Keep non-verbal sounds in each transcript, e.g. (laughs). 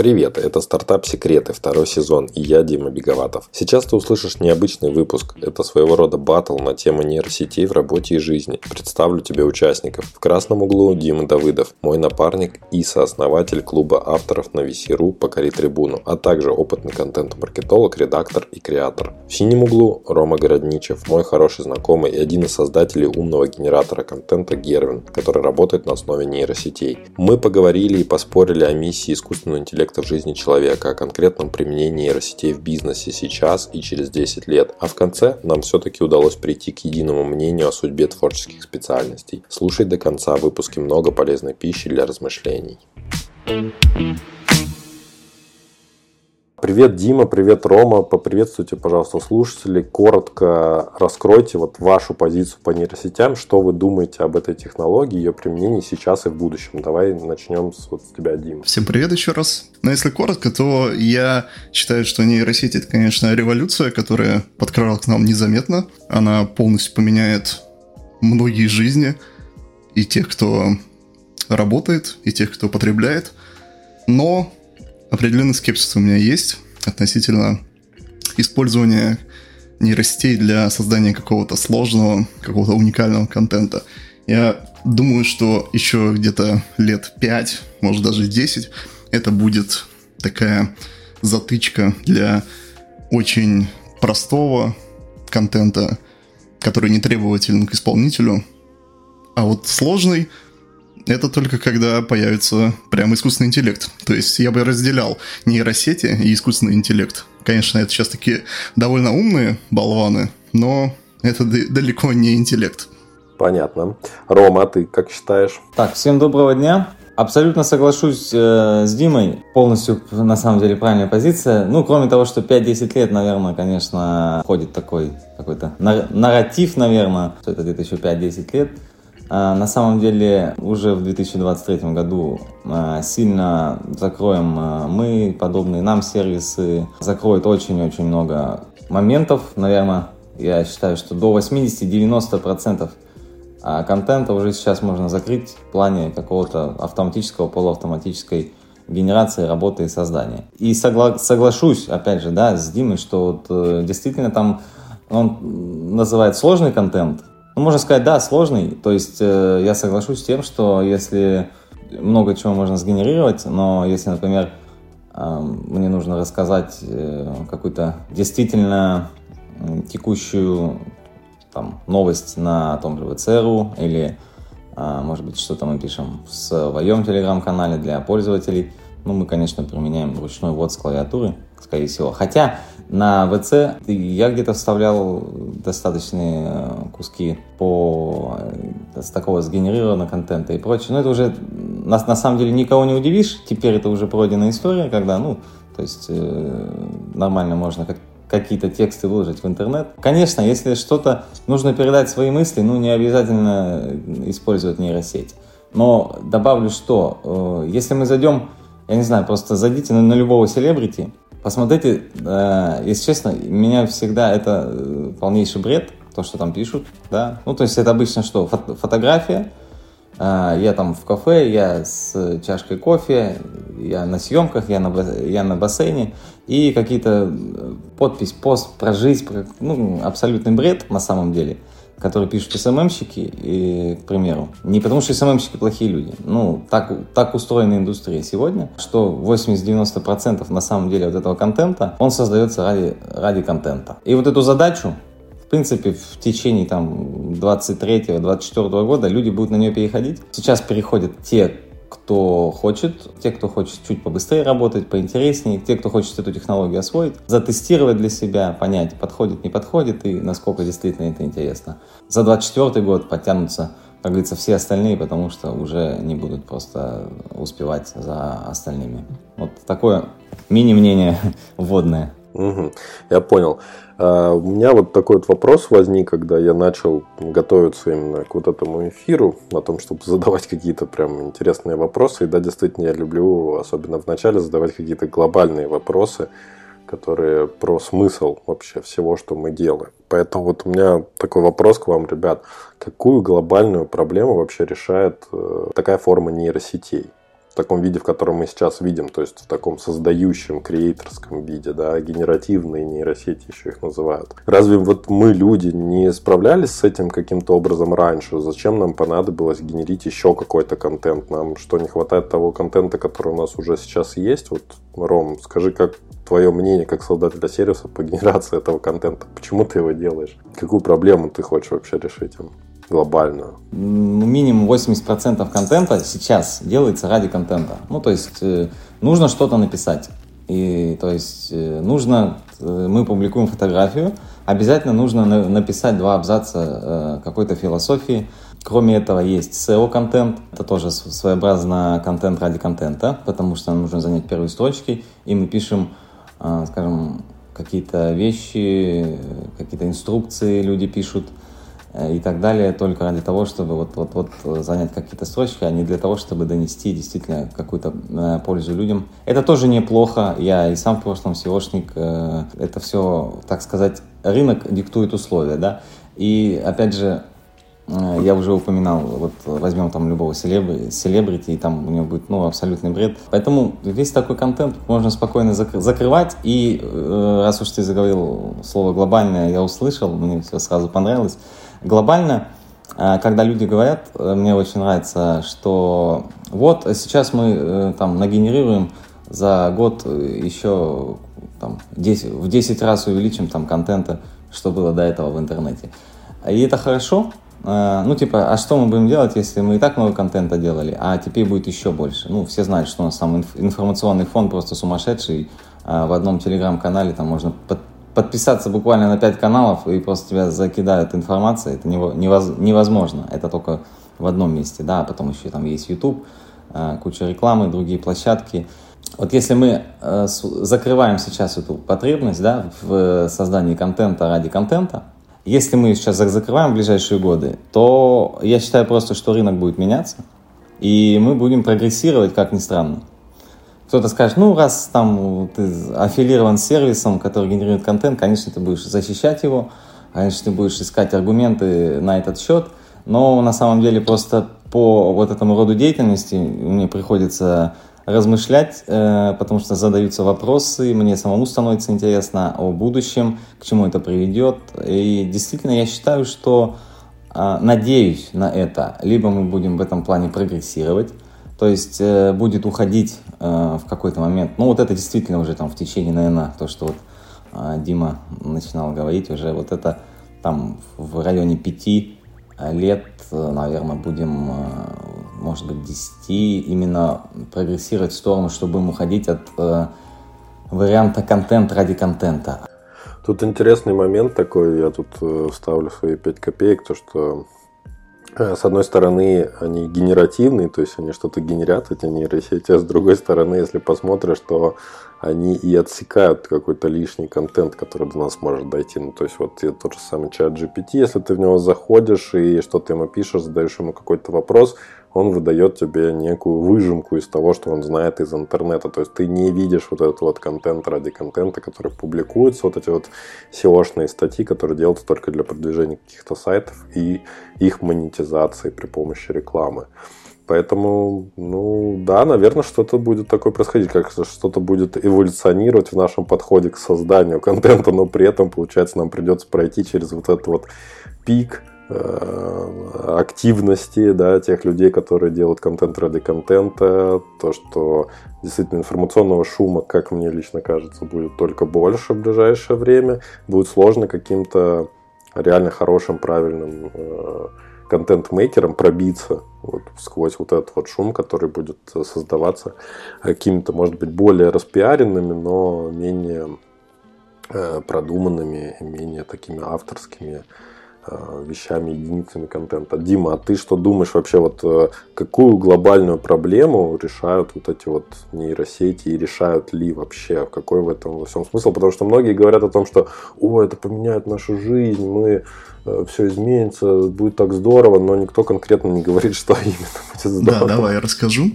Привет, это «Стартап Секреты», второй сезон, и я Дима Беговатов. Сейчас ты услышишь необычный выпуск. Это своего рода батл на тему нейросетей в работе и жизни. Представлю тебе участников. В красном углу Дима Давыдов, мой напарник и сооснователь клуба авторов на VC.ru «Покори трибуну», а также опытный контент-маркетолог, редактор и креатор. В синем углу Рома Городничев, мой хороший знакомый и один из создателей умного генератора контента Гервин, который работает на основе нейросетей. Мы поговорили и поспорили о миссии искусственного интеллекта аспектов жизни человека, о конкретном применении нейросетей в бизнесе сейчас и через 10 лет. А в конце нам все-таки удалось прийти к единому мнению о судьбе творческих специальностей. Слушай до конца, выпуски много полезной пищи для размышлений. Привет, Дима, привет, Рома. Поприветствуйте, пожалуйста, слушателей. Коротко раскройте вот вашу позицию по нейросетям. Что вы думаете об этой технологии, ее применении сейчас и в будущем? Давай начнем с, вот, тебя, Дима. Всем привет еще раз. Но если коротко, то я считаю, что нейросеть это, конечно, революция, которая подкралась к нам незаметно. Она полностью поменяет многие жизни и тех, кто работает, и тех, кто потребляет. Но определенный скепсис у меня есть относительно использования нейросетей для создания какого-то сложного, какого-то уникального контента. Я думаю, что еще где-то лет 5, может даже 10, это будет такая затычка для очень простого контента, который не требователен к исполнителю. А вот сложный это только когда появится прям искусственный интеллект. То есть я бы разделял нейросети и искусственный интеллект. Конечно, это сейчас такие довольно умные болваны, но это далеко не интеллект. Понятно. Рома, а ты как считаешь? Так, всем доброго дня. Абсолютно соглашусь э, с Димой. Полностью, на самом деле, правильная позиция. Ну, кроме того, что 5-10 лет, наверное, конечно, ходит такой какой-то нарратив, наверное, что это где-то еще 5-10 лет. А, на самом деле уже в 2023 году а, сильно закроем а, мы, подобные нам сервисы, закроют очень-очень много моментов, наверное, я считаю, что до 80-90% контента уже сейчас можно закрыть в плане какого-то автоматического, полуавтоматической генерации, работы и создания. И согла- соглашусь, опять же, да, с Димой, что вот, э, действительно там он называет сложный контент, ну, можно сказать, да, сложный. То есть э, я соглашусь с тем, что если много чего можно сгенерировать, но если, например, э, мне нужно рассказать э, какую-то действительно текущую там, новость на том же ВЦРУ или, э, может быть, что-то мы пишем в своем телеграм-канале для пользователей, ну, мы, конечно, применяем ручной ввод с клавиатуры, скорее всего. Хотя на ВЦ я где-то вставлял достаточные э, куски по э, с такого сгенерированного контента и прочее. Но это уже нас на самом деле никого не удивишь. Теперь это уже пройденная история, когда, ну, то есть э, нормально можно как какие-то тексты выложить в интернет. Конечно, если что-то нужно передать свои мысли, ну, не обязательно использовать нейросеть. Но добавлю, что э, если мы зайдем, я не знаю, просто зайдите на, на любого селебрити, Посмотрите, э, если честно, меня всегда это э, полнейший бред, то, что там пишут, да. Ну, то есть это обычно что? Фото фотография, э, я там в кафе, я с чашкой кофе, я на съемках, я на, я на бассейне, и какие-то э, подпись, пост про жизнь, про, ну, абсолютный бред на самом деле – которые пишут СММщики, и, к примеру. Не потому, что СММщики плохие люди. Ну, так, так устроена индустрия сегодня, что 80-90% на самом деле вот этого контента, он создается ради, ради контента. И вот эту задачу, в принципе, в течение там 23-24 года люди будут на нее переходить. Сейчас переходят те, кто хочет, те, кто хочет чуть побыстрее работать, поинтереснее, те, кто хочет эту технологию освоить, затестировать для себя, понять, подходит, не подходит и насколько действительно это интересно. За 2024 год подтянутся, как говорится, все остальные, потому что уже не будут просто успевать за остальными. Вот такое мини-мнение (laughs) вводное. Угу, я понял. А, у меня вот такой вот вопрос возник, когда я начал готовиться именно к вот этому эфиру, о том, чтобы задавать какие-то прям интересные вопросы. И да, действительно, я люблю, особенно в начале, задавать какие-то глобальные вопросы, которые про смысл вообще всего, что мы делаем. Поэтому вот у меня такой вопрос к вам, ребят. Какую глобальную проблему вообще решает э, такая форма нейросетей? В таком виде, в котором мы сейчас видим, то есть в таком создающем, креаторском виде, да, генеративные нейросети еще их называют. Разве вот мы, люди, не справлялись с этим каким-то образом раньше? Зачем нам понадобилось генерить еще какой-то контент? Нам что, не хватает того контента, который у нас уже сейчас есть? Вот, Ром, скажи, как твое мнение как создателя сервиса по (laughs) генерации этого контента? Почему ты его делаешь? Какую проблему ты хочешь вообще решить? Глобальную? Минимум 80% контента сейчас делается ради контента. Ну, то есть э, нужно что-то написать. И то есть э, нужно, э, мы публикуем фотографию, обязательно нужно написать два абзаца какой-то философии. Кроме этого есть SEO-контент, это тоже своеобразно контент ради контента, потому что нам нужно занять первые строчки, и мы пишем, скажем, какие-то вещи, какие-то инструкции люди пишут, и так далее, только ради того, чтобы вот, вот, вот занять какие-то строчки, а не для того, чтобы донести действительно какую-то э, пользу людям. Это тоже неплохо. Я и сам в прошлом SEOшник. Э, это все, так сказать, рынок диктует условия, да. И опять же, я уже упоминал, вот возьмем там любого селебри, селебрити, и там у него будет, ну, абсолютный бред. Поэтому весь такой контент можно спокойно зак- закрывать. И раз уж ты заговорил слово глобальное, я услышал, мне все сразу понравилось. Глобально, э, когда люди говорят, э, мне очень нравится, что вот сейчас мы э, там нагенерируем за год еще там, 10, в 10 раз увеличим там контента, что было до этого в интернете. И это хорошо, ну, типа, а что мы будем делать, если мы и так много контента делали, а теперь будет еще больше? Ну, все знают, что у нас там информационный фон просто сумасшедший. В одном телеграм-канале там можно подписаться буквально на 5 каналов и просто тебя закидают информацией, это невозможно. Это только в одном месте, да, а потом еще там есть YouTube, э, куча рекламы, другие площадки. Вот если мы э, закрываем сейчас эту потребность, да, в создании контента ради контента, если мы сейчас закрываем в ближайшие годы, то я считаю просто, что рынок будет меняться, и мы будем прогрессировать, как ни странно. Кто-то скажет, ну, раз там ты аффилирован с сервисом, который генерирует контент, конечно, ты будешь защищать его, конечно, ты будешь искать аргументы на этот счет, но на самом деле просто по вот этому роду деятельности мне приходится размышлять, э, потому что задаются вопросы, мне самому становится интересно о будущем, к чему это приведет. И действительно я считаю, что э, надеюсь на это. Либо мы будем в этом плане прогрессировать, то есть э, будет уходить э, в какой-то момент. Ну, вот это действительно уже там в течение, наверное, то, что вот э, Дима начинал говорить, уже вот это там в районе пяти лет, э, наверное, будем, э, может быть, десяти именно прогрессировать в сторону, чтобы будем уходить от э, варианта контент ради контента. Тут интересный момент такой, я тут э, вставлю свои пять копеек, то что Э, с одной стороны, они генеративные, то есть они что-то генерят, эти нейросети, а с другой стороны, если посмотришь, то они и отсекают какой-то лишний контент, который до нас может дойти. Ну, то есть, вот тот же самый чат GPT, если ты в него заходишь и что-то ему пишешь, задаешь ему какой-то вопрос, он выдает тебе некую выжимку из того, что он знает из интернета. То есть ты не видишь вот этот вот контент ради контента, который публикуется, вот эти вот SEO-шные статьи, которые делаются только для продвижения каких-то сайтов и их монетизации при помощи рекламы. Поэтому, ну да, наверное, что-то будет такое происходить, как что-то будет эволюционировать в нашем подходе к созданию контента, но при этом, получается, нам придется пройти через вот этот вот пик активности да, тех людей, которые делают контент ради контента, то, что действительно информационного шума, как мне лично кажется, будет только больше в ближайшее время. Будет сложно каким-то реально хорошим, правильным э, контент-мейкером пробиться вот, сквозь вот этот вот шум, который будет создаваться какими-то, может быть, более распиаренными, но менее э, продуманными, менее такими авторскими Э, вещами, единицами контента. Дима, а ты что думаешь вообще, вот э, какую глобальную проблему решают вот эти вот нейросети и решают ли вообще? Какой в этом во всем смысл? Потому что многие говорят о том, что о, это поменяет нашу жизнь, мы э, все изменится, будет так здорово, но никто конкретно не говорит, (laughs) что именно будет здорово. Да, давай я расскажу.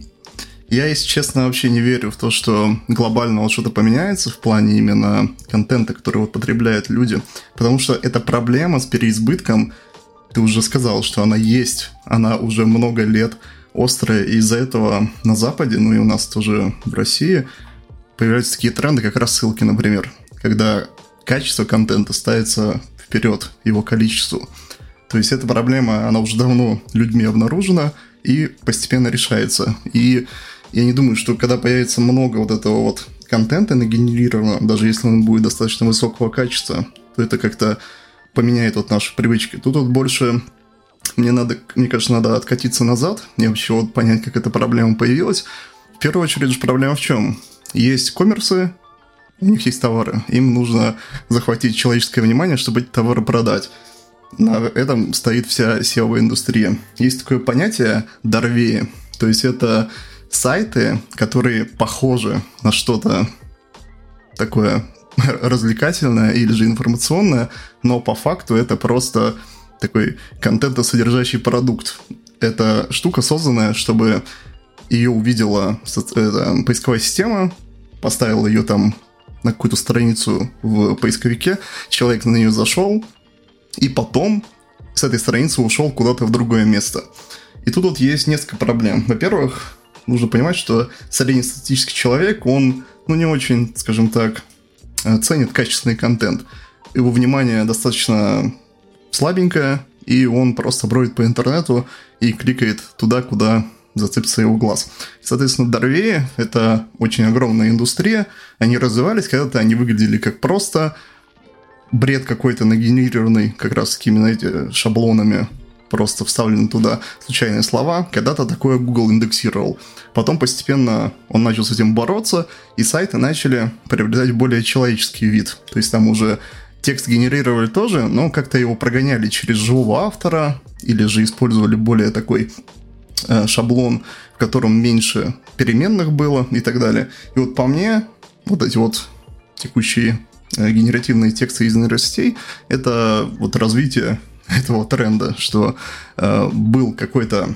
Я, если честно, вообще не верю в то, что глобально вот что-то поменяется в плане именно контента, который вот потребляют люди. Потому что эта проблема с переизбытком, ты уже сказал, что она есть, она уже много лет острая, и из-за этого на Западе, ну и у нас тоже в России, появляются такие тренды, как рассылки, например, когда качество контента ставится вперед его количеству. То есть эта проблема, она уже давно людьми обнаружена и постепенно решается. И я не думаю, что когда появится много вот этого вот контента нагенерировано, даже если он будет достаточно высокого качества, то это как-то поменяет вот наши привычки. Тут вот больше мне надо, мне кажется, надо откатиться назад и вообще вот понять, как эта проблема появилась. В первую очередь же проблема в чем? Есть коммерсы, у них есть товары, им нужно захватить человеческое внимание, чтобы эти товары продать. На этом стоит вся SEO-индустрия. Есть такое понятие «дорвеи», то есть это сайты, которые похожи на что-то такое (laughs) развлекательное или же информационное, но по факту это просто такой контентосодержащий продукт. Это штука созданная, чтобы ее увидела это, поисковая система, поставила ее там на какую-то страницу в поисковике, человек на нее зашел, и потом с этой страницы ушел куда-то в другое место. И тут вот есть несколько проблем. Во-первых, нужно понимать, что среднестатистический человек, он, ну, не очень, скажем так, э, ценит качественный контент. Его внимание достаточно слабенькое, и он просто бродит по интернету и кликает туда, куда зацепится его глаз. Соответственно, Дорвеи — это очень огромная индустрия. Они развивались, когда-то они выглядели как просто бред какой-то нагенерированный как раз такими, знаете, шаблонами просто вставлены туда случайные слова. Когда-то такое Google индексировал. Потом постепенно он начал с этим бороться, и сайты начали приобретать более человеческий вид. То есть там уже текст генерировали тоже, но как-то его прогоняли через живого автора, или же использовали более такой э, шаблон, в котором меньше переменных было и так далее. И вот по мне, вот эти вот текущие э, генеративные тексты из нейросетей, это вот развитие (laughs) этого тренда, что э, был какой-то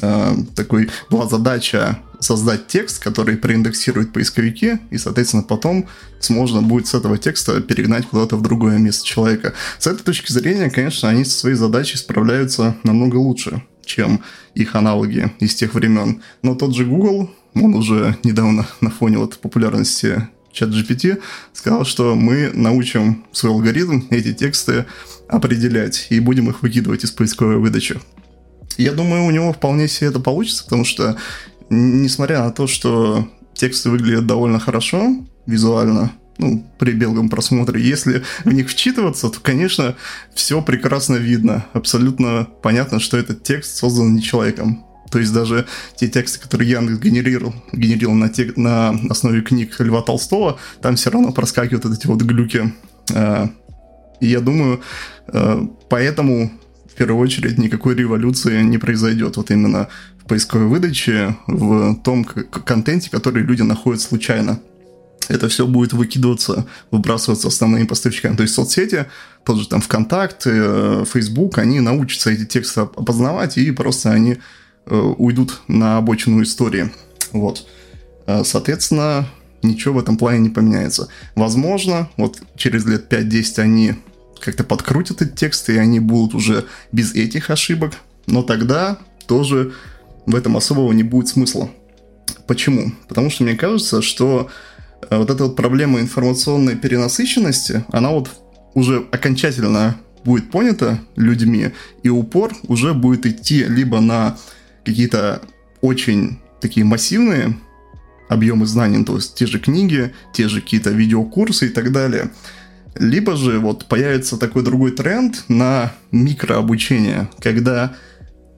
э, такой была задача создать текст, который проиндексирует поисковики, и, соответственно, потом можно будет с этого текста перегнать куда-то в другое место человека. С этой точки зрения, конечно, они со своей задачей справляются намного лучше, чем их аналоги из тех времен. Но тот же Google, он уже недавно (laughs) на фоне вот популярности чат GPT сказал, что мы научим свой алгоритм эти тексты определять и будем их выкидывать из поисковой выдачи. Я думаю, у него вполне себе это получится, потому что, несмотря на то, что тексты выглядят довольно хорошо визуально, ну, при белом просмотре. Если в них вчитываться, то, конечно, все прекрасно видно. Абсолютно понятно, что этот текст создан не человеком. То есть даже те тексты, которые Яндекс генерировал, генерировал на, те, на основе книг Льва Толстого, там все равно проскакивают вот эти вот глюки. А, и я думаю, а, поэтому в первую очередь никакой революции не произойдет вот именно в поисковой выдаче, в том контенте, который люди находят случайно. Это все будет выкидываться, выбрасываться основными поставщиками. То есть соцсети, тот же там ВКонтакте, э, Facebook, они научатся эти тексты опознавать, и просто они Э, уйдут на обочину истории. Вот. Э, соответственно, ничего в этом плане не поменяется. Возможно, вот через лет 5-10 они как-то подкрутят эти тексты, и они будут уже без этих ошибок, но тогда тоже в этом особого не будет смысла. Почему? Потому что мне кажется, что э, вот эта вот проблема информационной перенасыщенности, она вот уже окончательно будет понята людьми, и упор уже будет идти либо на какие-то очень такие массивные объемы знаний, то есть те же книги, те же какие-то видеокурсы и так далее. Либо же вот появится такой другой тренд на микрообучение, когда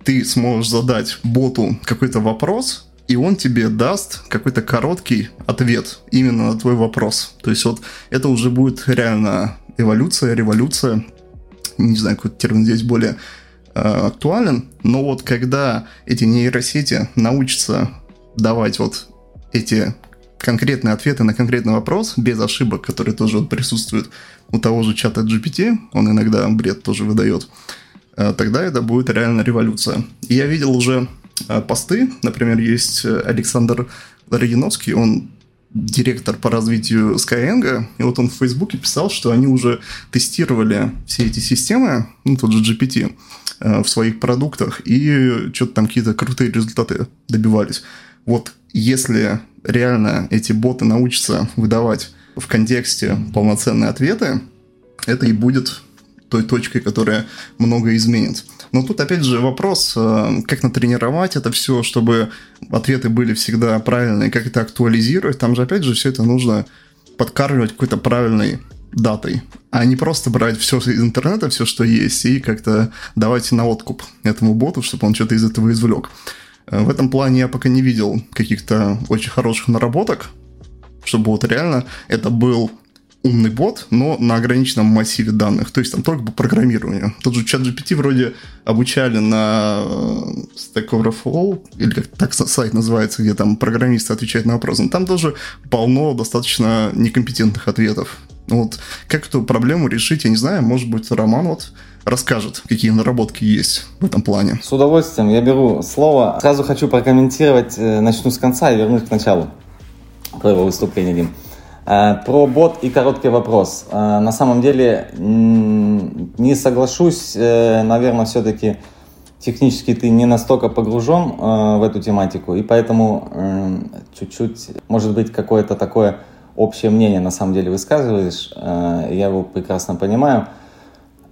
ты сможешь задать боту какой-то вопрос, и он тебе даст какой-то короткий ответ именно на твой вопрос. То есть вот это уже будет реально эволюция, революция, не знаю, какой термин здесь более Э, актуален, но вот когда эти нейросети научатся давать вот эти конкретные ответы на конкретный вопрос, без ошибок, которые тоже вот присутствуют у того же чата GPT, он иногда бред тоже выдает, э, тогда это будет реально революция. И я видел уже э, посты, например, есть Александр Рогиновский, он директор по развитию Skyeng, и вот он в Фейсбуке писал, что они уже тестировали все эти системы, ну, тот же GPT, э, в своих продуктах, и что-то там какие-то крутые результаты добивались. Вот если реально эти боты научатся выдавать в контексте полноценные ответы, это и будет той точкой, которая многое изменит. Но тут опять же вопрос, э, как натренировать это все, чтобы ответы были всегда правильные, как это актуализировать. Там же опять же все это нужно подкармливать какой-то правильной датой, а не просто брать все из интернета, все, что есть, и как-то давать на откуп этому боту, чтобы он что-то из этого извлек. Э, в этом плане я пока не видел каких-то очень хороших наработок, чтобы вот реально это был умный бот, но на ограниченном массиве данных, то есть там только по программированию. Тот же чат GPT вроде обучали на э, Stack Overflow, или как так сайт называется, где там программисты отвечают на вопросы, но там тоже полно достаточно некомпетентных ответов. Вот как эту проблему решить, я не знаю, может быть, Роман вот расскажет, какие наработки есть в этом плане. С удовольствием. Я беру слово. Сразу хочу прокомментировать, э, начну с конца и вернусь к началу твоего выступления, Дим. Э, про бот и короткий вопрос. Э, на самом деле не соглашусь, наверное, все-таки технически ты не настолько погружен в эту тематику, и поэтому чуть-чуть, может быть, какое-то такое общее мнение на самом деле высказываешь, я его прекрасно понимаю.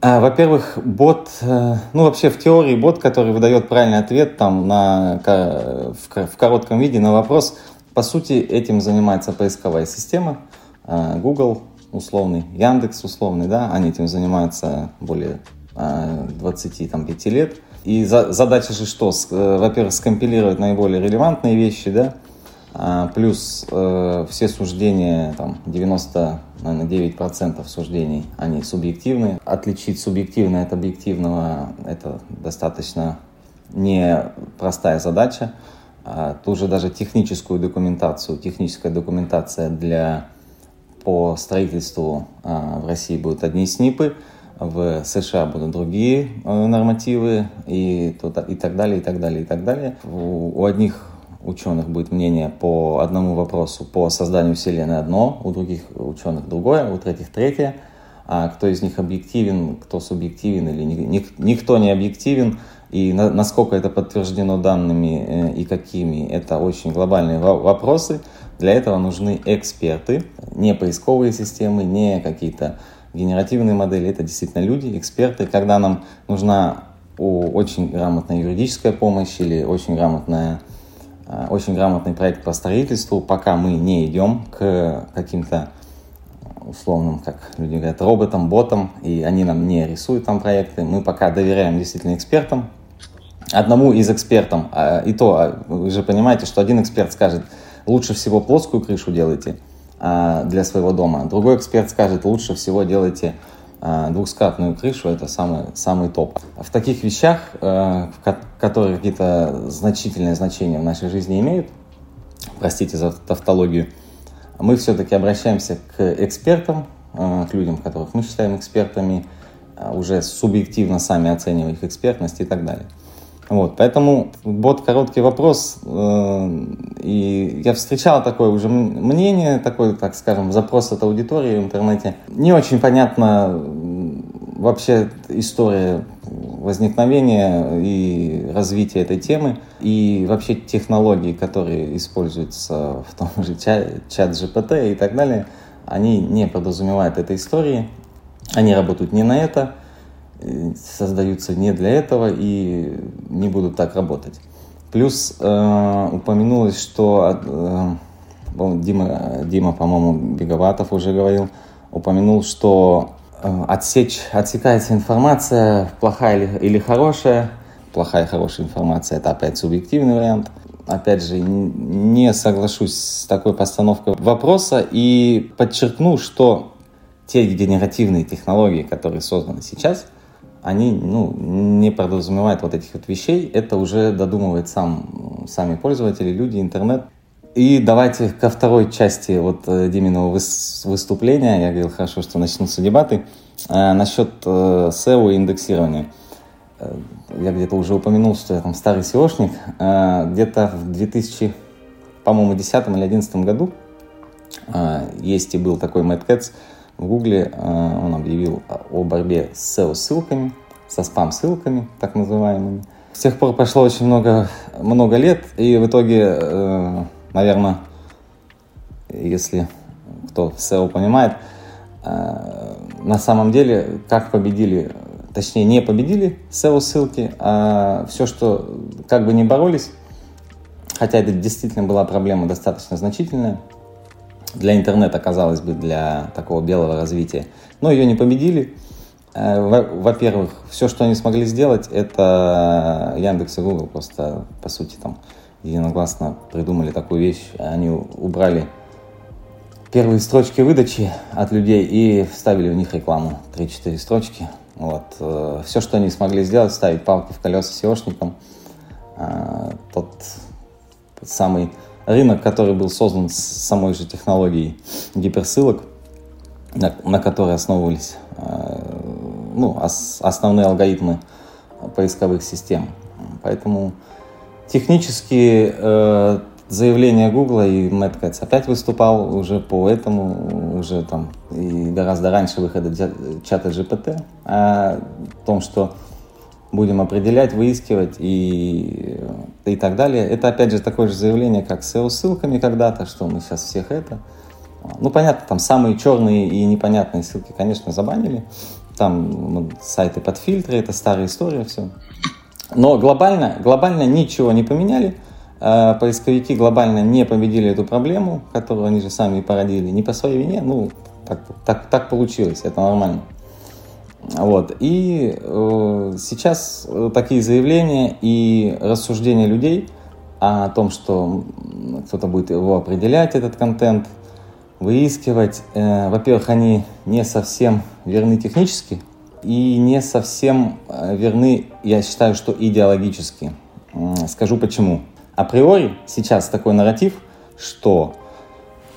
Во-первых, бот, ну вообще в теории бот, который выдает правильный ответ там на, в коротком виде на вопрос – по сути, этим занимается поисковая система. Э, Google условный, Яндекс условный, да, они этим занимаются более 25 э, лет. И за, задача же что? Э, во-первых, скомпилировать наиболее релевантные вещи, да, а, плюс э, все суждения, там, 90, наверное, 9% суждений, они субъективные. Отличить субъективное от объективного – это достаточно непростая задача. А, ту же даже техническую документацию, техническая документация для, по строительству а, в России будут одни СНИПы, в США будут другие э, нормативы и, и так далее, и так далее, и так далее. У, у одних ученых будет мнение по одному вопросу по созданию Вселенной одно, у других ученых другое, у третьих третье. А кто из них объективен, кто субъективен или ни, ни, никто не объективен – и на, насколько это подтверждено данными э, и какими, это очень глобальные вопросы. Для этого нужны эксперты, не поисковые системы, не какие-то генеративные модели. Это действительно люди, эксперты. Когда нам нужна очень грамотная юридическая помощь или очень грамотная очень грамотный проект по строительству, пока мы не идем к каким-то условным, как люди говорят, роботам, ботам, и они нам не рисуют там проекты. Мы пока доверяем действительно экспертам, одному из экспертов, а, и то, а, вы же понимаете, что один эксперт скажет, лучше всего плоскую крышу делайте а, для своего дома, другой эксперт скажет, лучше всего делайте двухскатную крышу, это самый, самый топ. В таких вещах, которые какие-то значительные значения в нашей жизни имеют, простите за тавтологию, мы все-таки обращаемся к экспертам, к людям, которых мы считаем экспертами, уже субъективно сами оценивая их экспертность и так далее. Вот, поэтому бот короткий вопрос, э, и я встречал такое уже мнение, такой, так скажем, запрос от аудитории в интернете. Не очень понятно вообще история возникновения и развития этой темы, и вообще технологии, которые используются в том же чат GPT и так далее, они не подразумевают этой истории, они работают не на это, создаются не для этого и не будут так работать. Плюс э, упомянулось, что э, Дима, Дима, по-моему, Беговатов уже говорил, упомянул, что э, отсечь, отсекается информация, плохая или, или хорошая. Плохая и хорошая информация – это опять субъективный вариант. Опять же, не соглашусь с такой постановкой вопроса и подчеркну, что те генеративные технологии, которые созданы сейчас – они ну, не подразумевают вот этих вот вещей, это уже додумывает сам, сами пользователи, люди, интернет. И давайте ко второй части вот э, Диминого выступления. Я говорил, хорошо, что начнутся дебаты. Э, насчет э, SEO и индексирования. Я где-то уже упомянул, что я там старый SEOшник. Где-то в 2000, по-моему, 10 или 11 году Есть и был такой Мэтт Кэтс в Гугле, он объявил о борьбе с SEO-ссылками, со спам-ссылками, так называемыми. С тех пор прошло очень много, много лет, и в итоге, наверное, если кто SEO понимает, на самом деле, как победили точнее не победили SEO-ссылки, а все, что как бы не боролись, хотя это действительно была проблема достаточно значительная, для интернета, казалось бы, для такого белого развития, но ее не победили. Э, во-первых, все, что они смогли сделать, это Яндекс и Google просто, по сути, там единогласно придумали такую вещь. Они убрали первые строчки выдачи от людей и вставили в них рекламу. 3-4 строчки. Вот. Э, Все, что они смогли сделать, ставить палки в колеса SEOшникам. Э, тот, тот самый рынок, который был создан с самой же технологией гиперссылок, на, на которой основывались э, ну, ос, основные алгоритмы поисковых систем. Поэтому технически заявление Гугла, и Мэтт Кэтс опять выступал уже по этому, уже там и гораздо раньше выхода чата GPT, о том, что будем определять, выискивать и, и так далее. Это опять же такое же заявление, как с SEO-ссылками когда-то, что мы сейчас всех это. Ну, понятно, там самые черные и непонятные ссылки, конечно, забанили. Там ну, сайты под фильтры, это старая история, все. Но глобально, глобально ничего не поменяли. А поисковики глобально не победили эту проблему, которую они же сами породили, не по своей вине, ну, так, так, так получилось, это нормально. Вот. И э, сейчас такие заявления и рассуждения людей о том, что кто-то будет его определять, этот контент, выискивать, э, во-первых, они не совсем верны технически и не совсем э, верны, я считаю, что идеологически. Скажу почему априори сейчас такой нарратив, что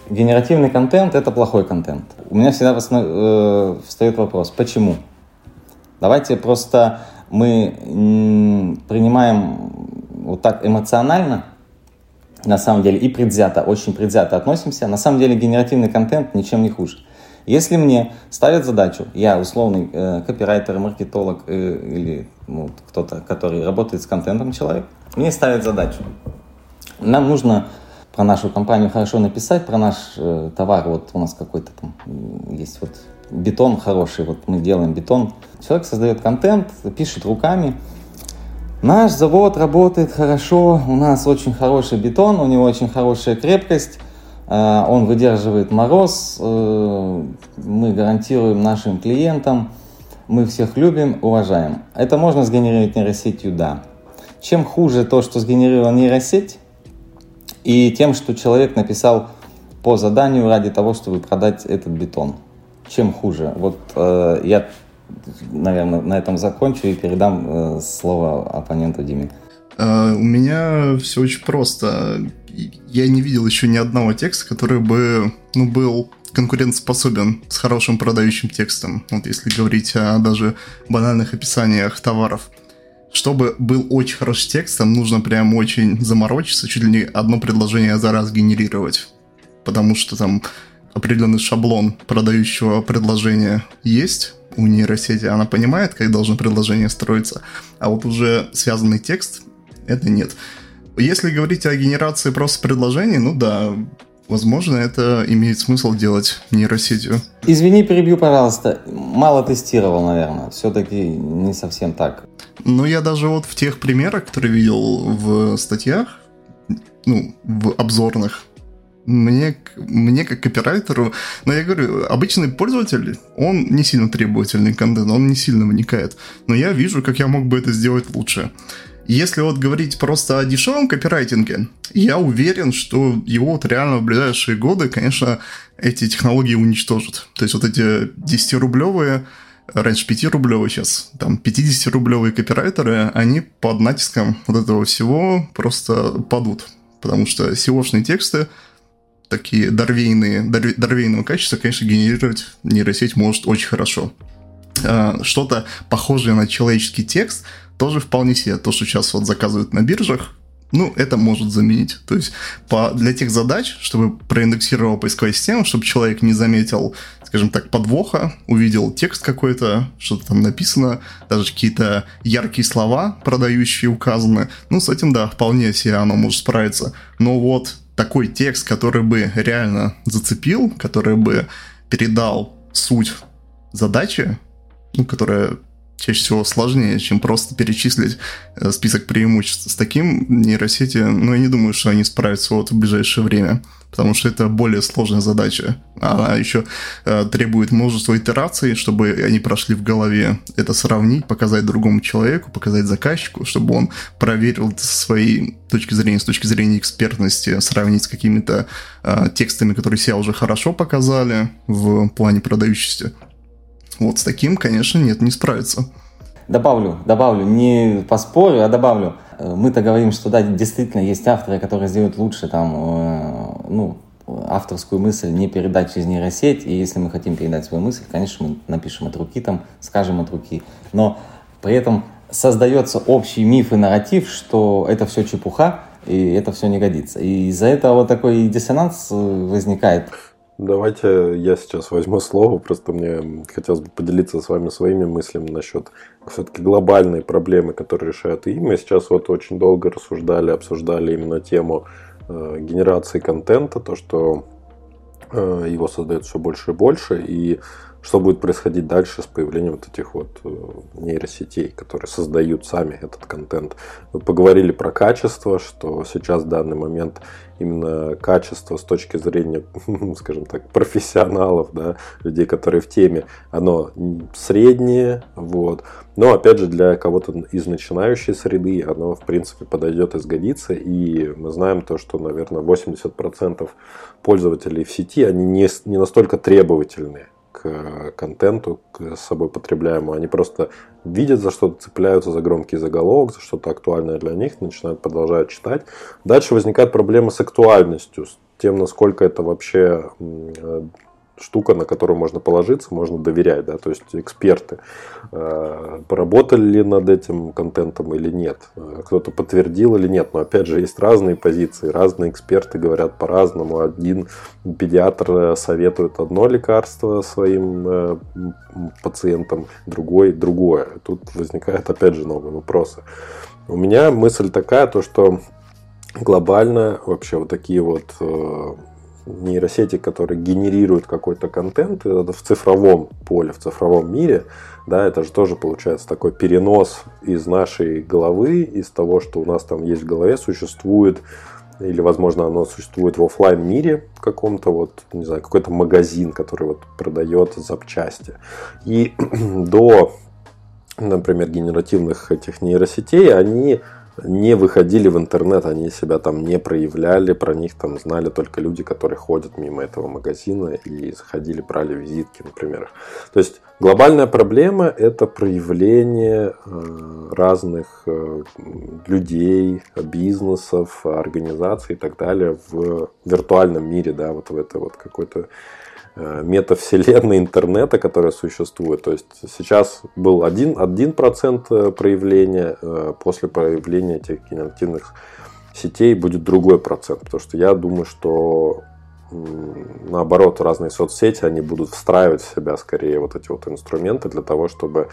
генеративный контент – это плохой контент. У меня всегда э, встает вопрос, почему? Давайте просто мы принимаем вот так эмоционально, на самом деле, и предвзято, очень предвзято относимся. На самом деле генеративный контент ничем не хуже. Если мне ставят задачу, я условный э, копирайтер, маркетолог э, или ну, кто-то, который работает с контентом человек, мне ставят задачу. Нам нужно про нашу компанию хорошо написать, про наш э, товар. Вот у нас какой-то там есть вот бетон хороший, вот мы делаем бетон. Человек создает контент, пишет руками. Наш завод работает хорошо, у нас очень хороший бетон, у него очень хорошая крепкость, Э, он выдерживает мороз, э, мы гарантируем нашим клиентам, мы всех любим, уважаем. Это можно сгенерировать нейросетью, да. Чем хуже то, что сгенерировала нейросеть, и тем, что человек написал по заданию ради того, чтобы продать этот бетон. Чем хуже? Вот э, я, наверное, на этом закончу и передам э, слово оппоненту Диме. Uh, у меня все очень просто я не видел еще ни одного текста, который бы, ну, был конкурентоспособен с хорошим продающим текстом. Вот если говорить о даже банальных описаниях товаров. Чтобы был очень хороший текст, там нужно прям очень заморочиться, чуть ли не одно предложение за раз генерировать. Потому что там определенный шаблон продающего предложения есть у нейросети, она понимает, как должно предложение строиться, а вот уже связанный текст это нет. Если говорить о генерации просто предложений, ну да, возможно, это имеет смысл делать нейросетью. Извини, перебью, пожалуйста. Мало тестировал, наверное. Все-таки не совсем так. Ну, я даже вот в тех примерах, которые видел в статьях, ну, в обзорных, мне, мне как копирайтеру, но я говорю, обычный пользователь, он не сильно требовательный контент, он не сильно вникает. Но я вижу, как я мог бы это сделать лучше. Если вот говорить просто о дешевом копирайтинге, я уверен, что его вот реально в ближайшие годы, конечно, эти технологии уничтожат. То есть вот эти 10-рублевые, раньше 5-рублевые, сейчас там 50-рублевые копирайтеры, они под натиском вот этого всего просто падут. Потому что SEO-шные тексты, такие дорвейные, дорвейного качества, конечно, генерировать нейросеть может очень хорошо. А, что-то похожее на человеческий текст – тоже вполне себе. То, что сейчас вот заказывают на биржах, ну, это может заменить. То есть по, для тех задач, чтобы проиндексировала поисковая система, чтобы человек не заметил, скажем так, подвоха, увидел текст какой-то, что-то там написано, даже какие-то яркие слова, продающие указаны. Ну, с этим, да, вполне себе оно может справиться. Но вот такой текст, который бы реально зацепил, который бы передал суть задачи, ну, которая чаще всего сложнее, чем просто перечислить э, список преимуществ. С таким нейросети, ну, я не думаю, что они справятся вот в ближайшее время, потому что это более сложная задача. Она еще э, требует множества итераций, чтобы они прошли в голове. Это сравнить, показать другому человеку, показать заказчику, чтобы он проверил со своей точки зрения, с точки зрения экспертности, сравнить с какими-то э, текстами, которые себя уже хорошо показали в плане продающести. Вот с таким, конечно, нет, не справится. Добавлю, добавлю, не поспорю, а добавлю. Э, мы-то говорим, что да, действительно есть авторы, которые сделают лучше там, э, ну, авторскую мысль не передать через нейросеть, и если мы хотим передать свою мысль, конечно, мы напишем от руки, там, скажем от руки, но при этом создается общий миф и нарратив, что это все чепуха, и это все не годится. И из-за этого вот такой диссонанс э, возникает. Давайте я сейчас возьму слово, просто мне хотелось бы поделиться с вами своими мыслями насчет все-таки глобальной проблемы, которую решают и мы сейчас вот очень долго рассуждали, обсуждали именно тему э, генерации контента, то, что э, его создают все больше и больше, и что будет происходить дальше с появлением вот этих вот э, нейросетей, которые создают сами этот контент. Мы поговорили про качество, что сейчас в данный момент именно качество с точки зрения, (laughs) скажем так, профессионалов, да, людей, которые в теме, оно среднее, вот. Но, опять же, для кого-то из начинающей среды оно, в принципе, подойдет и сгодится. И мы знаем то, что, наверное, 80% пользователей в сети, они не, не настолько требовательные к контенту, к собой потребляемому. Они просто видят, за что-то цепляются, за громкий заголовок, за что-то актуальное для них, начинают продолжать читать. Дальше возникает проблема с актуальностью, с тем, насколько это вообще штука, на которую можно положиться, можно доверять, да, то есть эксперты э, поработали ли над этим контентом или нет, э, кто-то подтвердил или нет, но опять же есть разные позиции, разные эксперты говорят по-разному, один педиатр советует одно лекарство своим э, пациентам, другой другое, тут возникают опять же новые вопросы. У меня мысль такая, то что глобально вообще вот такие вот нейросети, которые генерируют какой-то контент это в цифровом поле, в цифровом мире, да, это же тоже получается такой перенос из нашей головы, из того, что у нас там есть в голове, существует или, возможно, оно существует в офлайн мире каком-то, вот, не знаю, какой-то магазин, который вот продает запчасти. И (clears throat) до, например, генеративных этих нейросетей, они не выходили в интернет, они себя там не проявляли, про них там знали только люди, которые ходят мимо этого магазина и заходили, брали визитки, например. То есть глобальная проблема – это проявление э, разных э, людей, бизнесов, организаций и так далее в виртуальном мире, да, вот в это вот какой-то метавселенной интернета, которая существует. То есть сейчас был один, один процент э, проявления, э, после проявления этих генеративных сетей будет другой процент. Потому что я думаю, что наоборот, разные соцсети, они будут встраивать в себя скорее вот эти вот инструменты для того, чтобы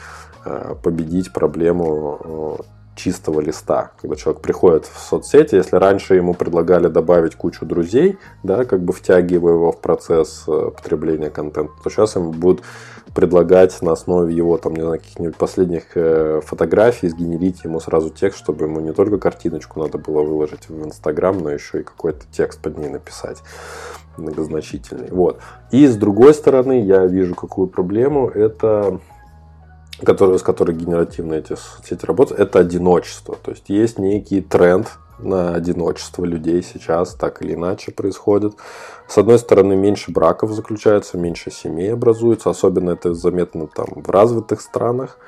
победить проблему чистого листа, когда человек приходит в соцсети, если раньше ему предлагали добавить кучу друзей, да, как бы втягивая его в процесс э, потребления контента, то сейчас ему будут предлагать на основе его там, не знаю, каких-нибудь последних э, фотографий сгенерить ему сразу текст, чтобы ему не только картиночку надо было выложить в Инстаграм, но еще и какой-то текст под ней написать многозначительный. Вот. И с другой стороны, я вижу какую проблему, это который, с которой генеративные эти сети работают, это одиночество. То есть есть некий тренд на одиночество людей сейчас так или иначе происходит. С одной стороны, меньше браков заключается, меньше семей образуется, особенно это заметно там в развитых странах.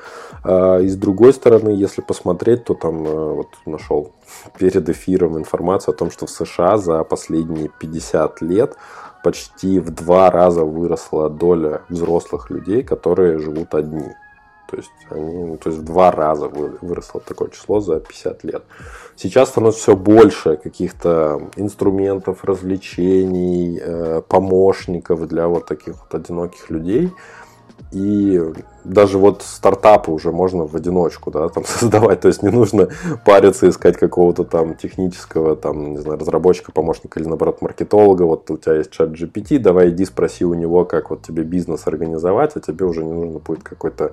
А, и с другой стороны, если посмотреть, то там э, вот нашел перед эфиром информацию о том, что в США за последние 50 лет почти в два раза выросла доля взрослых людей, которые живут одни. То есть они, ну, то есть в два раза выросло такое число за 50 лет. Сейчас становится все больше каких-то инструментов, развлечений, э, помощников для вот таких вот одиноких людей. И даже вот стартапы уже можно в одиночку да, там (laughs) создавать. То есть не нужно париться, искать какого-то там технического там, не знаю, разработчика, помощника или наоборот маркетолога. Вот у тебя есть чат GPT, давай иди спроси у него, как вот тебе бизнес организовать, а тебе уже не нужно будет какой-то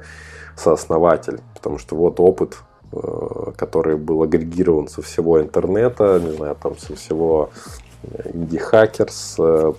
сооснователь. Потому что вот опыт, э, который был агрегирован со всего интернета, не знаю, там со всего Hackers,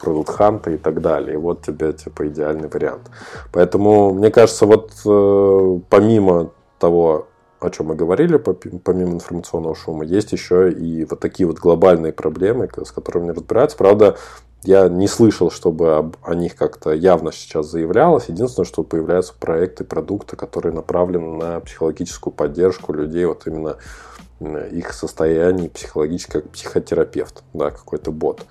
Product Hunt и так далее. И вот тебе типа идеальный вариант. Поэтому, мне кажется, вот э, помимо того, о чем мы говорили, помимо информационного шума, есть еще и вот такие вот глобальные проблемы, с которыми разбираются. Правда, я не слышал, чтобы об, о них как-то явно сейчас заявлялось. Единственное, что появляются проекты, продукты, которые направлены на психологическую поддержку людей, вот именно их состояние психологически как психотерапевт, да, какой-то бот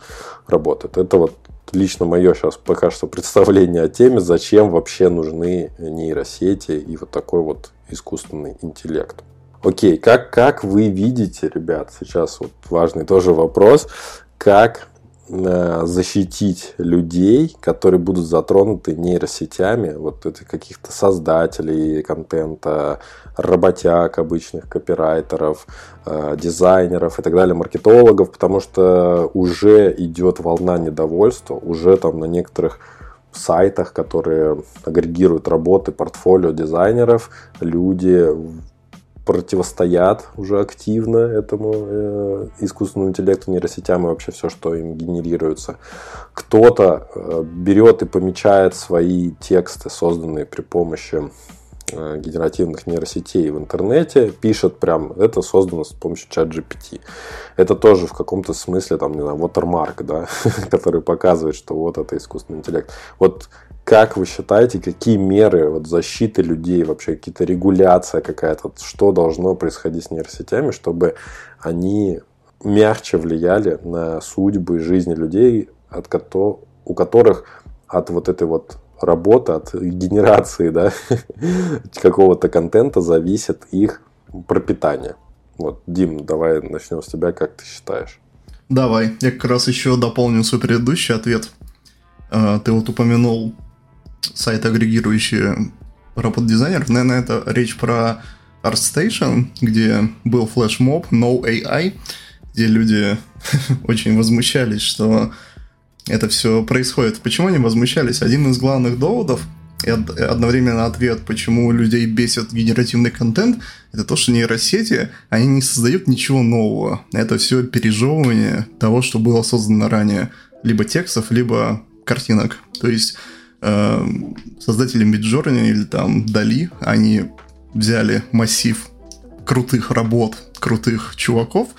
работает. Это вот лично мое сейчас пока что представление о теме, зачем вообще нужны нейросети и вот такой вот искусственный интеллект. Окей, как, как вы видите, ребят, сейчас вот важный тоже вопрос, как Э, защитить людей, которые будут затронуты нейросетями, вот это каких-то создателей контента, работяг обычных, копирайтеров, э, дизайнеров и так далее, маркетологов, потому что уже идет волна недовольства, уже там на некоторых сайтах, которые агрегируют работы, портфолио дизайнеров, люди противостоят уже активно этому э, искусственному интеллекту, нейросетям и вообще все, что им генерируется. Кто-то э, берет и помечает свои тексты, созданные при помощи э, генеративных нейросетей в интернете, пишет прям, это создано с помощью чат GPT. Это тоже в каком-то смысле, там, не знаю, watermark, да, (laughs) который показывает, что вот это искусственный интеллект. Вот как вы считаете, какие меры вот, защиты людей, вообще какие-то регуляция какая-то, что должно происходить с нейросетями, чтобы они мягче влияли на судьбы жизни людей, от кото, у которых от вот этой вот работы, от генерации да, (laughs) какого-то контента зависит их пропитание. Вот, Дим, давай начнем с тебя, как ты считаешь? Давай, я как раз еще дополню свой предыдущий ответ. А, ты вот упомянул сайт, агрегирующий робот-дизайнеров. Наверное, это речь про ArtStation, где был флешмоб No AI, где люди (laughs) очень возмущались, что это все происходит. Почему они возмущались? Один из главных доводов и одновременно ответ, почему людей бесит генеративный контент, это то, что нейросети, они не создают ничего нового. Это все пережевывание того, что было создано ранее. Либо текстов, либо картинок. То есть э, создатели Midjourney или там Дали, они взяли массив крутых работ, крутых чуваков,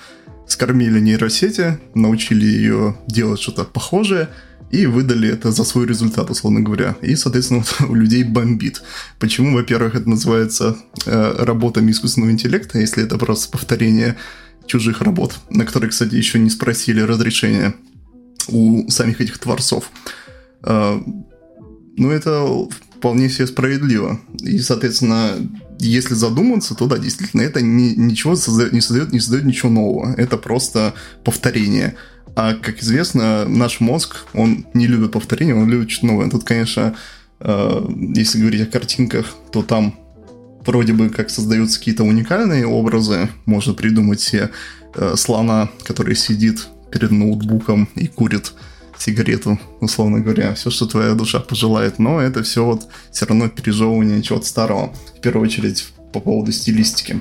скормили нейросети, научили ее делать что-то похожее, и выдали это за свой результат, условно говоря. И, соответственно, (laughs) у людей бомбит. Почему, во-первых, это называется э, работами искусственного интеллекта, если это просто повторение чужих работ, на которые, кстати, еще не спросили разрешения у самих этих творцов. Э, ну, это вполне себе справедливо. И, соответственно, если задуматься, то да, действительно, это ни, ничего созда- не создает, не создает ничего нового. Это просто повторение. А, как известно, наш мозг, он не любит повторение, он любит что-то новое. Тут, конечно, э, если говорить о картинках, то там вроде бы как создаются какие-то уникальные образы. Можно придумать себе э, слона, который сидит перед ноутбуком и курит сигарету, условно говоря, все, что твоя душа пожелает, но это все вот все равно пережевывание чего-то старого, в первую очередь по поводу стилистики.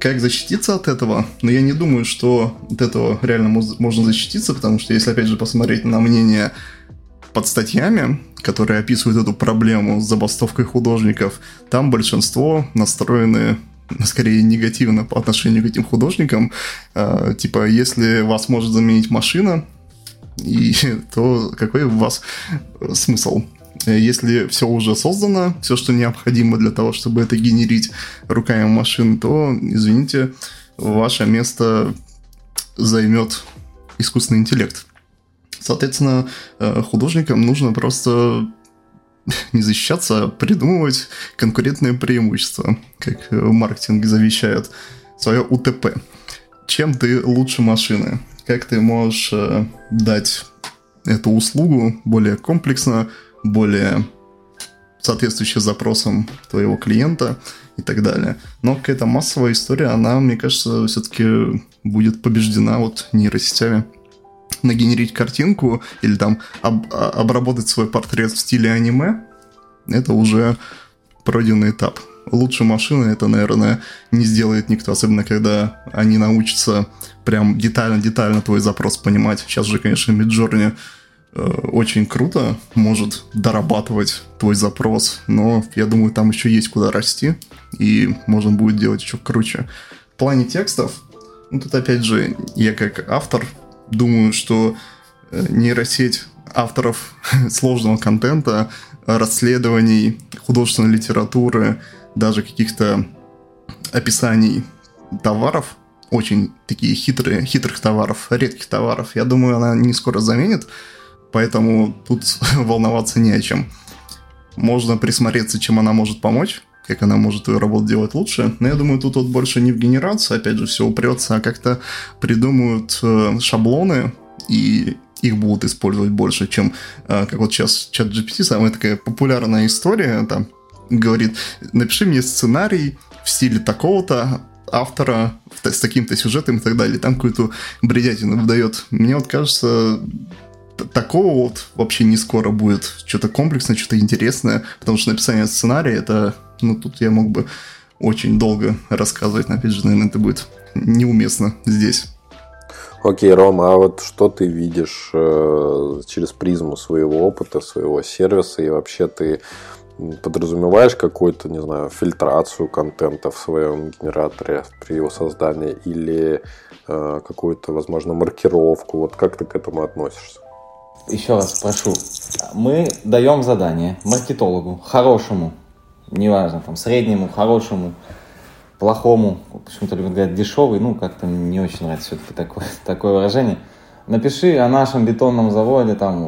Как защититься от этого? Но я не думаю, что от этого реально можно защититься, потому что если, опять же, посмотреть на мнение под статьями, которые описывают эту проблему с забастовкой художников, там большинство настроены скорее негативно по отношению к этим художникам. Э, типа, если вас может заменить машина, и (laughs) то какой у вас смысл? Если все уже создано, все, что необходимо для того, чтобы это генерить руками машин, то, извините, ваше место займет искусственный интеллект. Соответственно, э, художникам нужно просто (laughs) не защищаться, а придумывать конкурентные преимущества, как маркетинг завещает, свое УТП. Чем ты лучше машины? Как ты можешь э, дать эту услугу более комплексно, более соответствующая запросам твоего клиента и так далее. Но какая-то массовая история, она, мне кажется, все-таки будет побеждена вот нейросетями. Нагенерить картинку или там об, а, обработать свой портрет в стиле аниме, это уже пройденный этап. Лучше машины это, наверное, не сделает никто, особенно когда они научатся прям детально-детально твой запрос понимать. Сейчас же, конечно, Midjourney Э, очень круто, может дорабатывать твой запрос, но я думаю, там еще есть куда расти, и можно будет делать еще круче. В плане текстов, ну тут опять же, я как автор думаю, что э, нейросеть авторов (laughs) сложного контента, расследований, художественной литературы, даже каких-то описаний товаров, очень такие хитрые, хитрых товаров, редких товаров, я думаю, она не скоро заменит, поэтому тут (laughs) волноваться не о чем. Можно присмотреться, чем она может помочь, как она может твою работу делать лучше. Но я думаю, тут вот больше не в генерацию, опять же, все упрется, а как-то придумают э, шаблоны и их будут использовать больше, чем э, как вот сейчас чат GPT, самая такая популярная история, там говорит, напиши мне сценарий в стиле такого-то, автора с таким-то сюжетом и так далее. Там какую-то бредятину выдает. Мне вот кажется, такого вот вообще не скоро будет. Что-то комплексное, что-то интересное, потому что написание сценария, это, ну, тут я мог бы очень долго рассказывать, но опять же, наверное, это будет неуместно здесь. Окей, Рома, а вот что ты видишь э, через призму своего опыта, своего сервиса, и вообще ты подразумеваешь какую-то, не знаю, фильтрацию контента в своем генераторе при его создании или э, какую-то, возможно, маркировку? Вот как ты к этому относишься? еще раз прошу, мы даем задание маркетологу, хорошему, неважно, там, среднему, хорошему, плохому, почему-то любят говорить дешевый, ну, как-то не очень нравится все-таки такое, (laughs) такое выражение. Напиши о нашем бетонном заводе, там,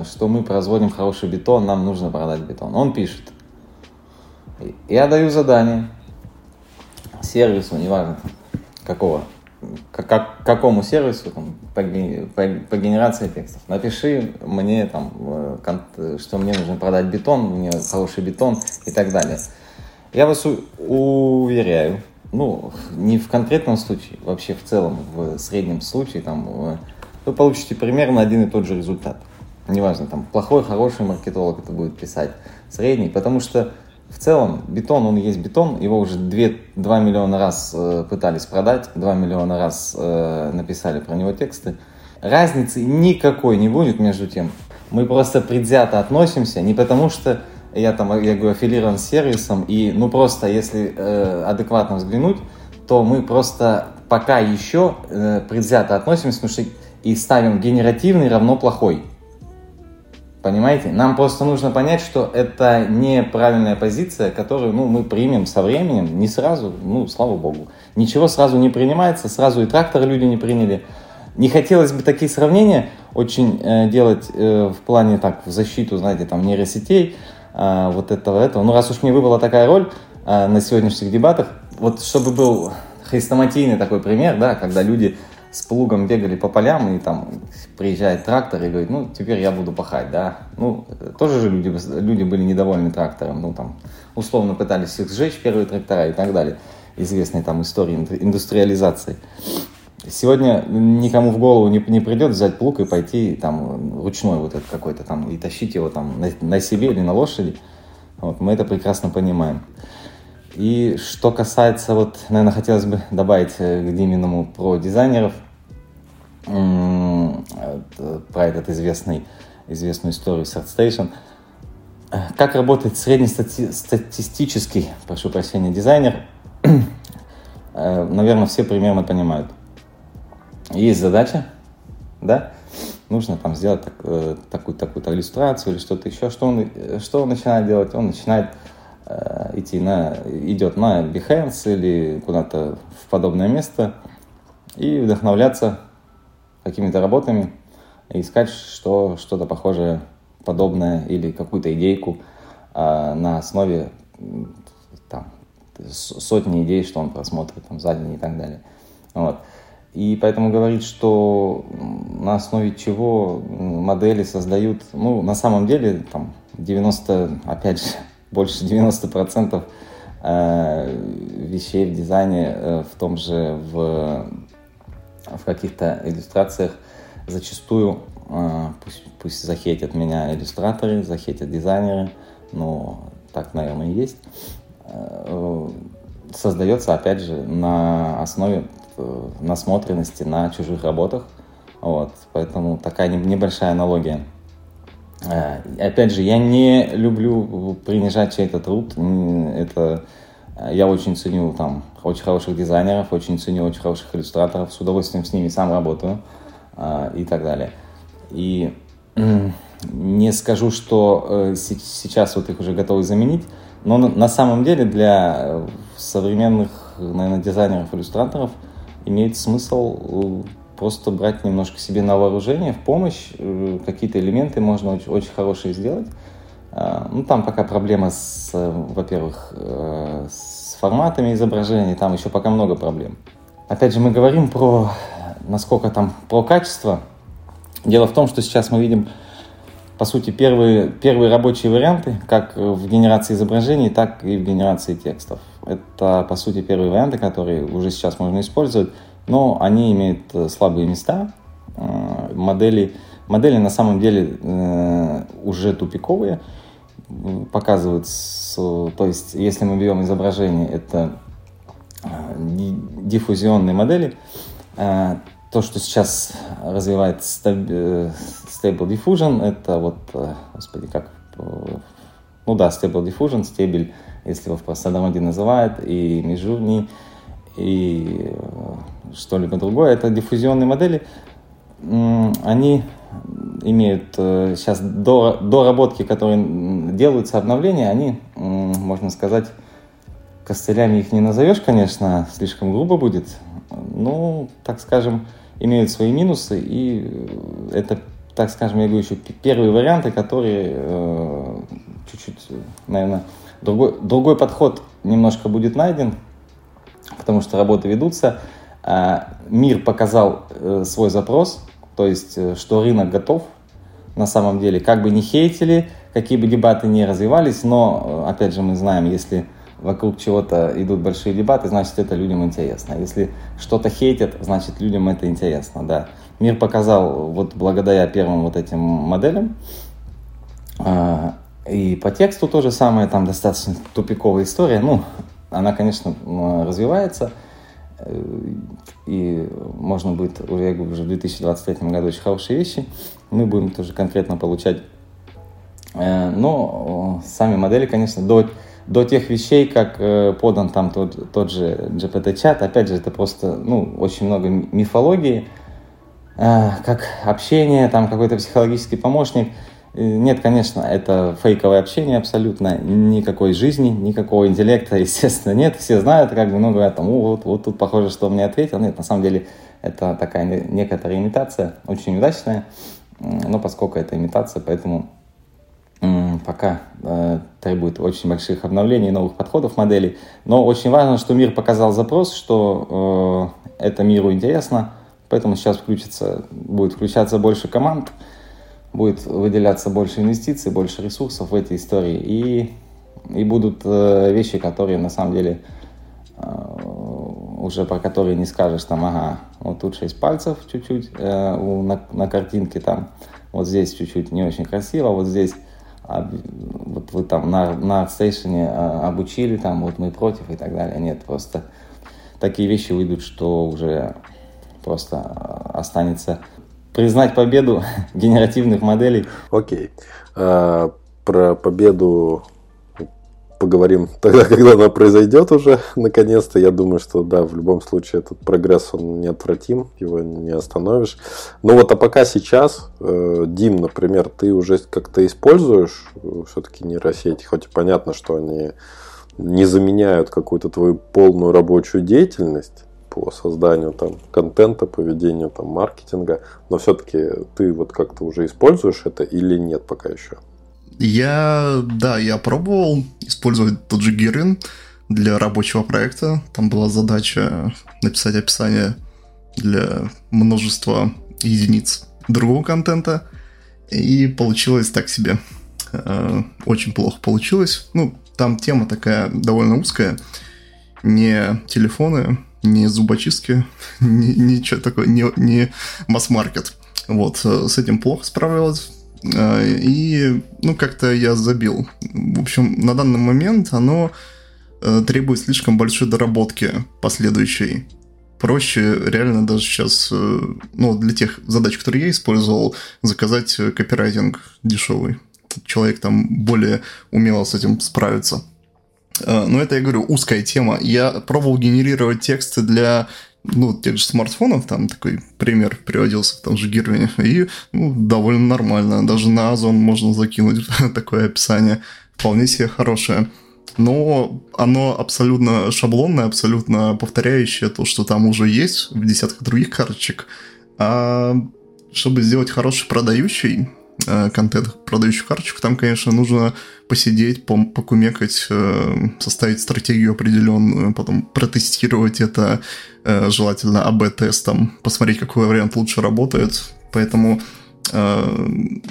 э, что мы производим хороший бетон, нам нужно продать бетон. Он пишет. Я даю задание сервису, неважно какого, как, какому сервису там, по, по, по генерации текстов. Напиши мне, там, э, что мне нужно продать бетон, мне хороший бетон и так далее. Я вас уверяю, ну, не в конкретном случае, вообще в целом, в среднем случае, там, вы получите примерно один и тот же результат. Неважно, там, плохой, хороший маркетолог это будет писать, средний, потому что в целом, бетон, он есть бетон, его уже 2, 2 миллиона раз э, пытались продать, 2 миллиона раз э, написали про него тексты. Разницы никакой не будет между тем. Мы просто предвзято относимся, не потому что я там, я говорю, аффилирован с сервисом, и ну просто, если э, адекватно взглянуть, то мы просто пока еще э, предвзято относимся, потому что и ставим генеративный равно плохой. Понимаете? Нам просто нужно понять, что это неправильная позиция, которую ну, мы примем со временем, не сразу, ну, слава богу. Ничего сразу не принимается, сразу и трактор люди не приняли. Не хотелось бы такие сравнения очень э, делать э, в плане так, в защиту, знаете, там, нейросетей, э, вот этого, этого. Ну, раз уж мне выпала такая роль э, на сегодняшних дебатах, вот чтобы был хрестоматийный такой пример, да, когда люди с плугом бегали по полям, и там приезжает трактор и говорит, ну, теперь я буду пахать, да. Ну, тоже же люди, люди были недовольны трактором, ну, там, условно пытались их сжечь, первые трактора и так далее. Известные там истории индустриализации. Сегодня никому в голову не, не придет взять плуг и пойти там ручной вот этот какой-то там и тащить его там на, на себе или на лошади. Вот, мы это прекрасно понимаем. И что касается, вот, наверное, хотелось бы добавить э, к Диминому про дизайнеров – про этот известный, известную историю с ArtStation. Как работает среднестатистический, прошу прощения, дизайнер, э, наверное, все примерно понимают. Есть задача, да, нужно там сделать так, э, такую, такую-то иллюстрацию или что-то еще. Что он, что он начинает делать? Он начинает э, идти на, идет на Behance или куда-то в подобное место и вдохновляться какими-то работами и искать что, что-то похожее, подобное или какую-то идейку а, на основе там, сотни идей, что он просмотрит там, за день и так далее. Вот. И поэтому говорить, что на основе чего модели создают, ну, на самом деле, там, 90, опять же, больше 90% э, вещей в дизайне э, в том же, в, в каких-то иллюстрациях зачастую, э, пусть, пусть захейтят меня иллюстраторы, захейтят дизайнеры, но так, наверное, и есть, создается, опять же, на основе насмотренности на чужих работах. Вот, поэтому такая небольшая аналогия. Э, опять же, я не люблю принижать чей-то труд. Это э, я очень ценю там очень хороших дизайнеров, очень ценю очень хороших иллюстраторов, с удовольствием с ними сам работаю э, и так далее. И не скажу, что сейчас вот их уже готовы заменить, но на самом деле для современных, наверное, дизайнеров, иллюстраторов имеет смысл просто брать немножко себе на вооружение, в помощь, э, какие-то элементы можно очень, очень хорошие сделать. А, ну, там пока проблема с, во-первых, э, с форматами изображений, там еще пока много проблем. Опять же, мы говорим про, насколько там, про качество. Дело в том, что сейчас мы видим, по сути, первые, первые рабочие варианты, как в генерации изображений, так и в генерации текстов. Это, по сути, первые варианты, которые уже сейчас можно использовать но они имеют э, слабые места. Э, модели, модели на самом деле э, уже тупиковые, показывают, то есть если мы берем изображение, это диффузионные модели, то, что сейчас развивает Stable Diffusion, это вот, господи, как, ну да, Stable Diffusion, стебель, если его в простонародье называют, и Midjourney, и что-либо другое. Это диффузионные модели. Они имеют сейчас э, до, доработки, которые делаются, обновления, они, можно сказать, костылями их не назовешь, конечно, слишком грубо будет. Ну, так скажем, имеют свои минусы, и это, так скажем, я говорю, еще первые варианты, которые э, чуть-чуть, наверное, другой, другой подход немножко будет найден, потому что работы ведутся. А, мир показал э, свой запрос, то есть, э, что рынок готов на самом деле. Как бы не хейтили, какие бы дебаты не развивались, но, э, опять же, мы знаем, если вокруг чего-то идут большие дебаты, значит, это людям интересно. Если что-то хейтят, значит, людям это интересно, да. Мир показал, вот благодаря первым вот этим моделям, а, и по тексту то же самое, там достаточно тупиковая история, ну, она, конечно, развивается – и можно будет, я говорю, уже в 2023 году очень хорошие вещи. Мы будем тоже конкретно получать. Э, но сами модели, конечно, до, до тех вещей, как э, подан там тот, тот же GPT-чат, опять же, это просто, ну, очень много мифологии, как общение, там какой-то психологический помощник – нет, конечно, это фейковое общение абсолютно, никакой жизни, никакого интеллекта, (laughs) естественно, нет. Все знают, как бы, ну, говорят, там, вот, вот тут похоже, что он мне ответил. Нет, на самом деле, это такая некоторая имитация, очень удачная, но поскольку это имитация, поэтому пока э, требует очень больших обновлений, новых подходов моделей. Но очень важно, что мир показал запрос, что э, это миру интересно, поэтому сейчас включится, будет включаться больше команд, будет выделяться больше инвестиций, больше ресурсов в эти истории, и, и будут э, вещи, которые на самом деле э, уже про которые не скажешь, там, ага, вот тут 6 пальцев чуть-чуть э, у, на, на картинке, там, вот здесь чуть-чуть не очень красиво, вот здесь а, вот вы там на, на ArtStation а, обучили, там, вот мы против и так далее. Нет, просто такие вещи выйдут, что уже просто останется признать победу (laughs) генеративных моделей. Окей. А, про победу поговорим тогда, (laughs) когда она произойдет уже, наконец-то. Я думаю, что да, в любом случае этот прогресс, он неотвратим, его не остановишь. Ну вот, а пока сейчас, э, Дим, например, ты уже как-то используешь э, все-таки нейросети, хоть и понятно, что они не заменяют какую-то твою полную рабочую деятельность, по созданию там контента, по ведению там маркетинга, но все-таки ты вот как-то уже используешь это или нет пока еще? Я, да, я пробовал использовать тот же Гирин для рабочего проекта. Там была задача написать описание для множества единиц другого контента. И получилось так себе. Э, очень плохо получилось. Ну, там тема такая довольно узкая. Не телефоны, не зубочистки, (laughs) ни, ничего такое, не, не масс-маркет. Вот, э, с этим плохо справлялась. Э, и, ну, как-то я забил. В общем, на данный момент оно требует слишком большой доработки последующей проще реально даже сейчас, э, ну, для тех задач, которые я использовал, заказать э, копирайтинг дешевый. Человек там более умело с этим справится. Э, но это, я говорю, узкая тема. Я пробовал генерировать тексты для ну, тех же смартфонов, там такой пример приводился в том же Гирвине, и ну, довольно нормально. Даже на Озон можно закинуть (laughs) такое описание. Вполне себе хорошее но оно абсолютно шаблонное, абсолютно повторяющее то, что там уже есть в десятках других карточек. А чтобы сделать хороший продающий контент, продающий карточку, там, конечно, нужно посидеть, покумекать, э, составить стратегию определенную, потом протестировать это, э, желательно АБ-тестом, посмотреть, какой вариант лучше работает. Поэтому Э,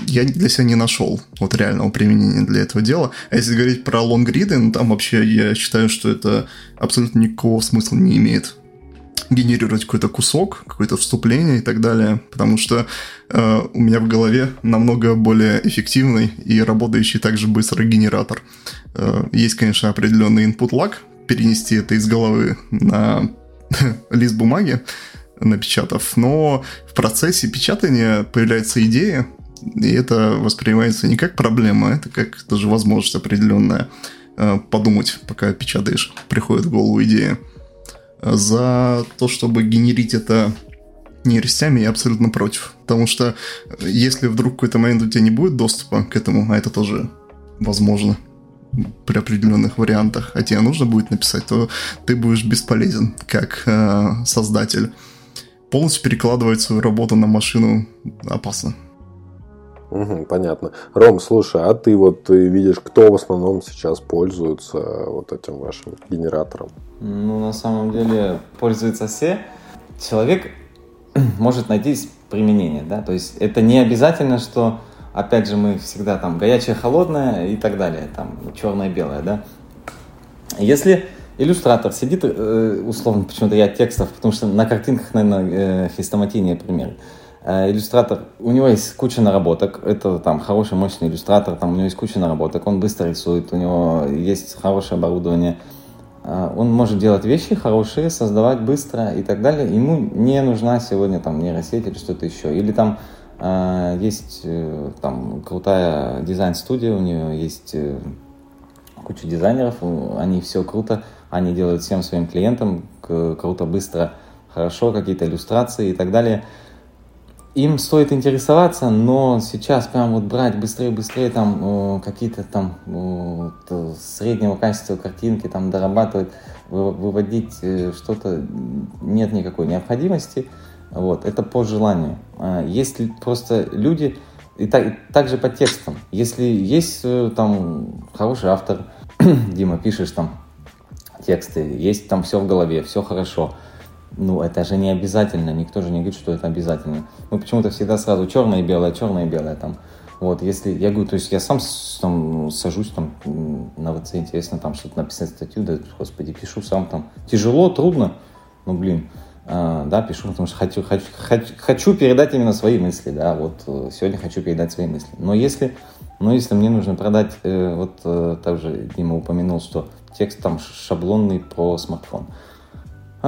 я для себя не нашел вот реального применения для этого дела. А если говорить про лонгриды, ну, там вообще я считаю, что это абсолютно никакого смысла не имеет генерировать какой-то кусок, какое-то вступление и так далее, потому что э, у меня в голове намного более эффективный и работающий также быстро генератор. Э, есть, конечно, определенный input lag, перенести это из головы на (laughs) лист бумаги, напечатав, но в процессе печатания появляется идея, и это воспринимается не как проблема, это как даже возможность определенная э, подумать, пока печатаешь, приходит в голову идея. За то, чтобы генерить это нейросетями, я абсолютно против. Потому что э, если вдруг в какой-то момент у тебя не будет доступа к этому, а это тоже возможно, при определенных вариантах, а тебе нужно будет написать, то ты будешь бесполезен как э, создатель полностью перекладывать свою работу на машину опасно. Угу, понятно. Ром, слушай, а ты вот ты видишь, кто в основном сейчас пользуется вот этим вашим генератором? Ну, на самом деле, пользуются все. Человек (clears throat) может найти применение, да, то есть это не обязательно, что, опять же, мы всегда там горячее, холодное и так далее, там черное, белое, да. Если иллюстратор сидит, э, условно, почему-то я текстов, потому что на картинках, наверное, э, хрестоматийнее пример. Э, иллюстратор, у него есть куча наработок, это там хороший, мощный иллюстратор, там у него есть куча наработок, он быстро рисует, у него есть хорошее оборудование, он может делать вещи хорошие, создавать быстро и так далее. Ему не нужна сегодня там нейросеть или что-то еще. Или там есть там крутая дизайн-студия, у нее есть куча дизайнеров, они все круто, они делают всем своим клиентам круто, быстро, хорошо, какие-то иллюстрации и так далее. Им стоит интересоваться, но сейчас прям вот брать быстрее-быстрее там э, какие-то там э, среднего качества картинки там дорабатывать, выводить э, что-то нет никакой необходимости. Вот, это по желанию. А если просто люди, и так, и также по текстам, если есть там хороший автор, (clears throat) Дима, пишешь там тексты, есть там все в голове, все хорошо. Ну, это же не обязательно, никто же не говорит, что это обязательно. Мы почему-то всегда сразу черное и белое, черное и белое там. Вот, если, я говорю, то есть я сам там сажусь там на ВЦ, интересно там что-то написать статью, да, господи, пишу сам там. Тяжело, трудно, ну, блин, э, да, пишу, потому что хочу, хочу, хочу, хочу передать именно свои мысли, да, вот э, сегодня хочу передать свои мысли. Но если, но если мне нужно продать, э, вот э, также Дима упомянул, что текст там шаблонный про смартфон.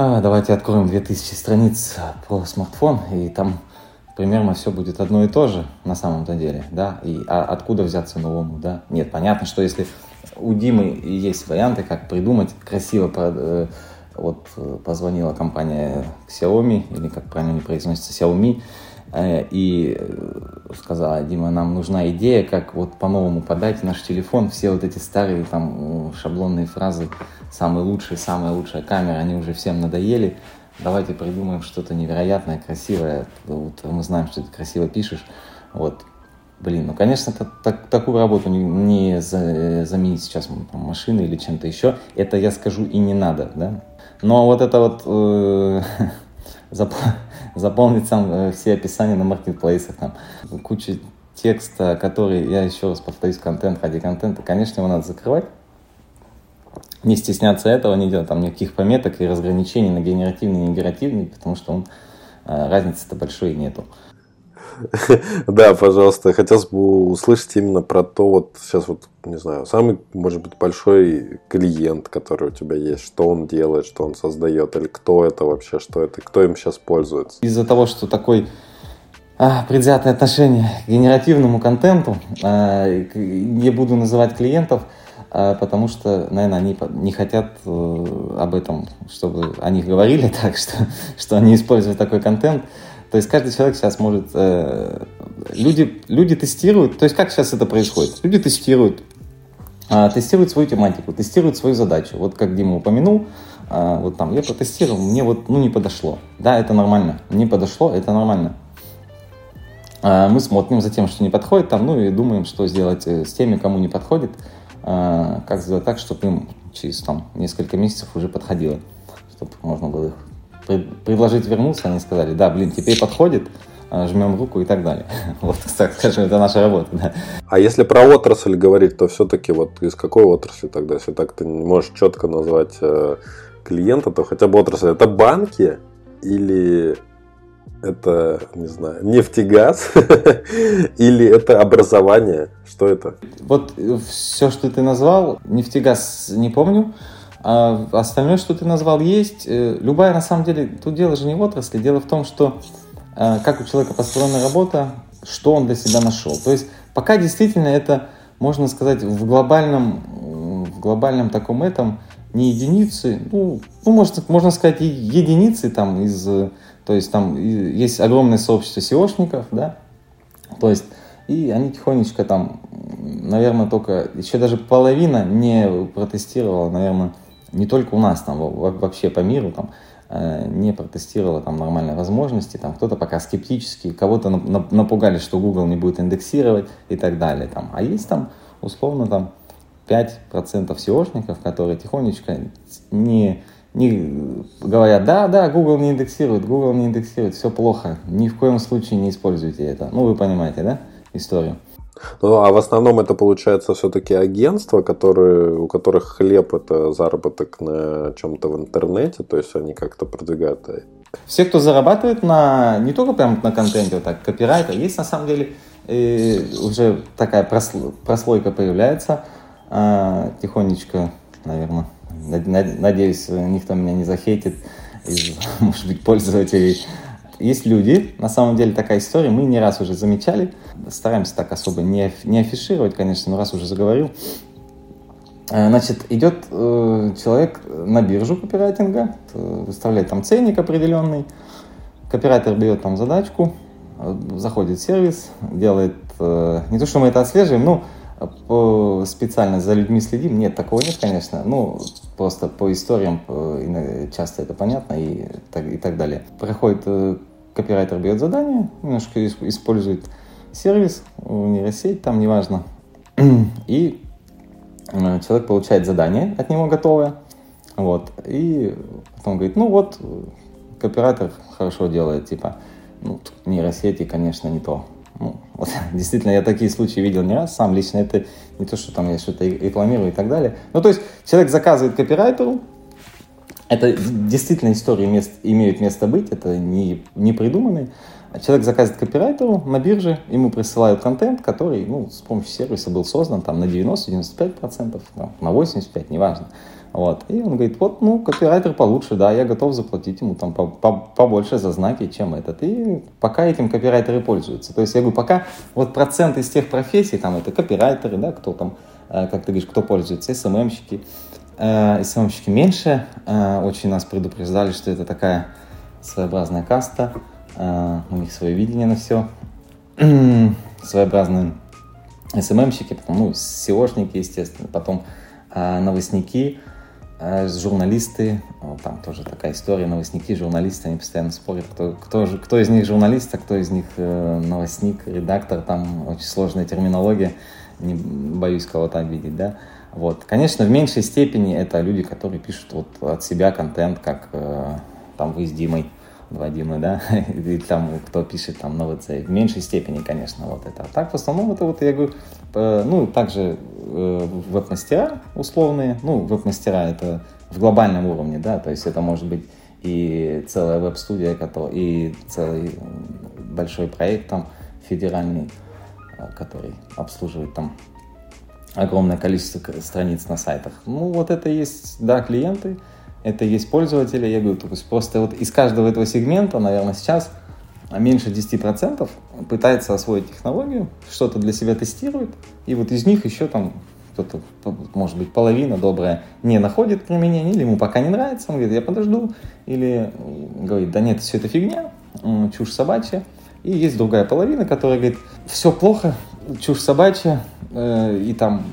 А, давайте откроем 2000 страниц про смартфон, и там примерно все будет одно и то же на самом-то деле, да, и а откуда взяться новому, да. Нет, понятно, что если у Димы есть варианты, как придумать красиво, э, вот э, позвонила компания Xiaomi, или как правильно не произносится, Xiaomi, и э, сказала, Дима, нам нужна идея, как вот по-новому подать наш телефон. Все вот эти старые там шаблонные фразы, самый лучший, самая лучшая камера, они уже всем надоели. Давайте придумаем что-то невероятное, красивое. Вот мы знаем, что ты красиво пишешь. Вот. Блин, ну, конечно, это, так, такую работу не, не за, заменить сейчас там, машиной или чем-то еще. Это я скажу и не надо, да. Но вот это вот э, (laughs) заполнить сам э, все описания на маркетплейсах, там, куча текста, который, я еще раз повторюсь, контент ради контента, конечно, его надо закрывать. Не стесняться этого, не делать там никаких пометок и разграничений на генеративный и негеративный, потому что он, э, разницы-то большой нету. (laughs) Да, пожалуйста, хотелось бы услышать именно про то, вот сейчас вот, не знаю, самый, может быть, большой клиент, который у тебя есть, что он делает, что он создает, или кто это вообще, что это, кто им сейчас пользуется. Из-за того, что такой а, предвзятое отношение к генеративному контенту, а, не буду называть клиентов, а, потому что, наверное, они не хотят э, об этом, чтобы о них говорили (laughs) так, что, что они используют такой контент. То есть каждый человек сейчас может... Э, люди, люди тестируют, то есть как сейчас это происходит? Люди тестируют, э, тестируют свою тематику, тестируют свою задачу. Вот как Дима упомянул, э, вот там я протестировал, мне вот ну, не подошло. Да, это нормально. Не подошло, это нормально. Э, мы смотрим за тем, что не подходит, там, ну и думаем, что сделать э, с теми, кому не подходит, э, как сделать так, чтобы им через там, несколько месяцев уже подходило, чтобы можно было их предложить вернуться, они сказали, да, блин, теперь подходит, а, жмем руку и так далее. (laughs) Вот, так скажем, это наша работа. Да. А если про отрасль говорить, то все-таки вот из какой отрасли тогда, если так ты не можешь четко назвать э, клиента, то хотя бы отрасль. Это банки или это, не знаю, нефтегаз (laughs) или это образование? Что это? Вот все, что ты назвал, нефтегаз не помню, а остальное, что ты назвал, есть. Э, любая, на самом деле, тут дело же не в отрасли. Дело в том, что э, как у человека построена работа, что он для себя нашел. То есть пока действительно это, можно сказать, в глобальном, в глобальном таком этом не единицы, ну, ну можно, можно сказать, единицы там из, то есть там есть огромное сообщество SEOшников, да, то есть и они тихонечко там, наверное, только еще даже половина не протестировала, наверное, не только у нас, там вообще по миру, там, э, не протестировала там нормальные возможности, там кто-то пока скептически, кого-то напугали, что Google не будет индексировать и так далее. Там. А есть там условно там 5% SEOшников, которые тихонечко не, не говорят, да, да, Google не индексирует, Google не индексирует, все плохо, ни в коем случае не используйте это. Ну, вы понимаете, да, историю. Ну, а в основном это получается все-таки агентства, которые, у которых хлеб это заработок на чем-то в интернете, то есть они как-то продвигают. Все, кто зарабатывает на не только прям на контенте, вот так, копирайтер, есть на самом деле э, уже такая прослойка появляется э, тихонечко, наверное. Надеюсь, никто меня не захейтит из, (laughs) может быть, пользователей есть люди, на самом деле такая история, мы не раз уже замечали, стараемся так особо не, не афишировать, конечно, но раз уже заговорил. Э, значит, идет э, человек на биржу копирайтинга, э, выставляет там ценник определенный, копирайтер берет там задачку, э, заходит в сервис, делает, э, не то, что мы это отслеживаем, ну, специально за людьми следим. Нет, такого нет, конечно. Ну, просто по историям часто это понятно и так, и так далее. Проходит копирайтер берет задание, немножко использует сервис, нейросеть, там неважно, (clears throat) и э, человек получает задание от него готовое, вот, и потом говорит, ну вот, копирайтер хорошо делает, типа, ну, нейросети, конечно, не то. Ну, (laughs) вот, действительно, я такие случаи видел не раз, сам лично это не то, что там я что-то рекламирую и так далее. Ну, то есть, человек заказывает копирайтеру, это действительно истории мест, имеют место быть, это не, не придуманные. Человек заказывает копирайтеру на бирже, ему присылают контент, который ну, с помощью сервиса был создан там, на 90-95%, там, на 85%, неважно. Вот. И он говорит, вот, ну, копирайтер получше, да, я готов заплатить ему там побольше за знаки, чем этот. И пока этим копирайтеры пользуются. То есть я говорю, пока вот процент из тех профессий, там это копирайтеры, да, кто там, э, как ты говоришь, кто пользуется, СММщики, СММщики меньше. Э, очень нас предупреждали, что это такая своеобразная каста. Э, у них свое видение на все. (clears throat) Своеобразные СММщики, потом ну, SEOшники, естественно, потом новостники. э, журналисты, там тоже такая история, новостники, журналисты, они постоянно спорят, кто, кто, же, кто из них журналист, а кто из них э, новостник, редактор, там очень сложная терминология, не боюсь кого-то обидеть, да. Вот. Конечно, в меньшей степени это люди, которые пишут вот от себя контент, как э, там вы с Димой, два Димы, да, (laughs) и там кто пишет там на ВЦ. В меньшей степени, конечно, вот это. А так, в основном, это вот, я говорю, э, ну, также э, веб-мастера условные, ну, веб-мастера это в глобальном уровне, да, то есть это может быть и целая веб-студия, и целый большой проект там федеральный, э, который обслуживает там огромное количество страниц на сайтах. Ну, вот это есть, да, клиенты, это есть пользователи. Я говорю, то есть просто вот из каждого этого сегмента, наверное, сейчас меньше 10% пытается освоить технологию, что-то для себя тестирует, и вот из них еще там кто-то, может быть, половина добрая не находит применение, или ему пока не нравится, он говорит, я подожду, или говорит, да нет, все это фигня, чушь собачья. И есть другая половина, которая говорит, все плохо, чушь собачья, э, и там,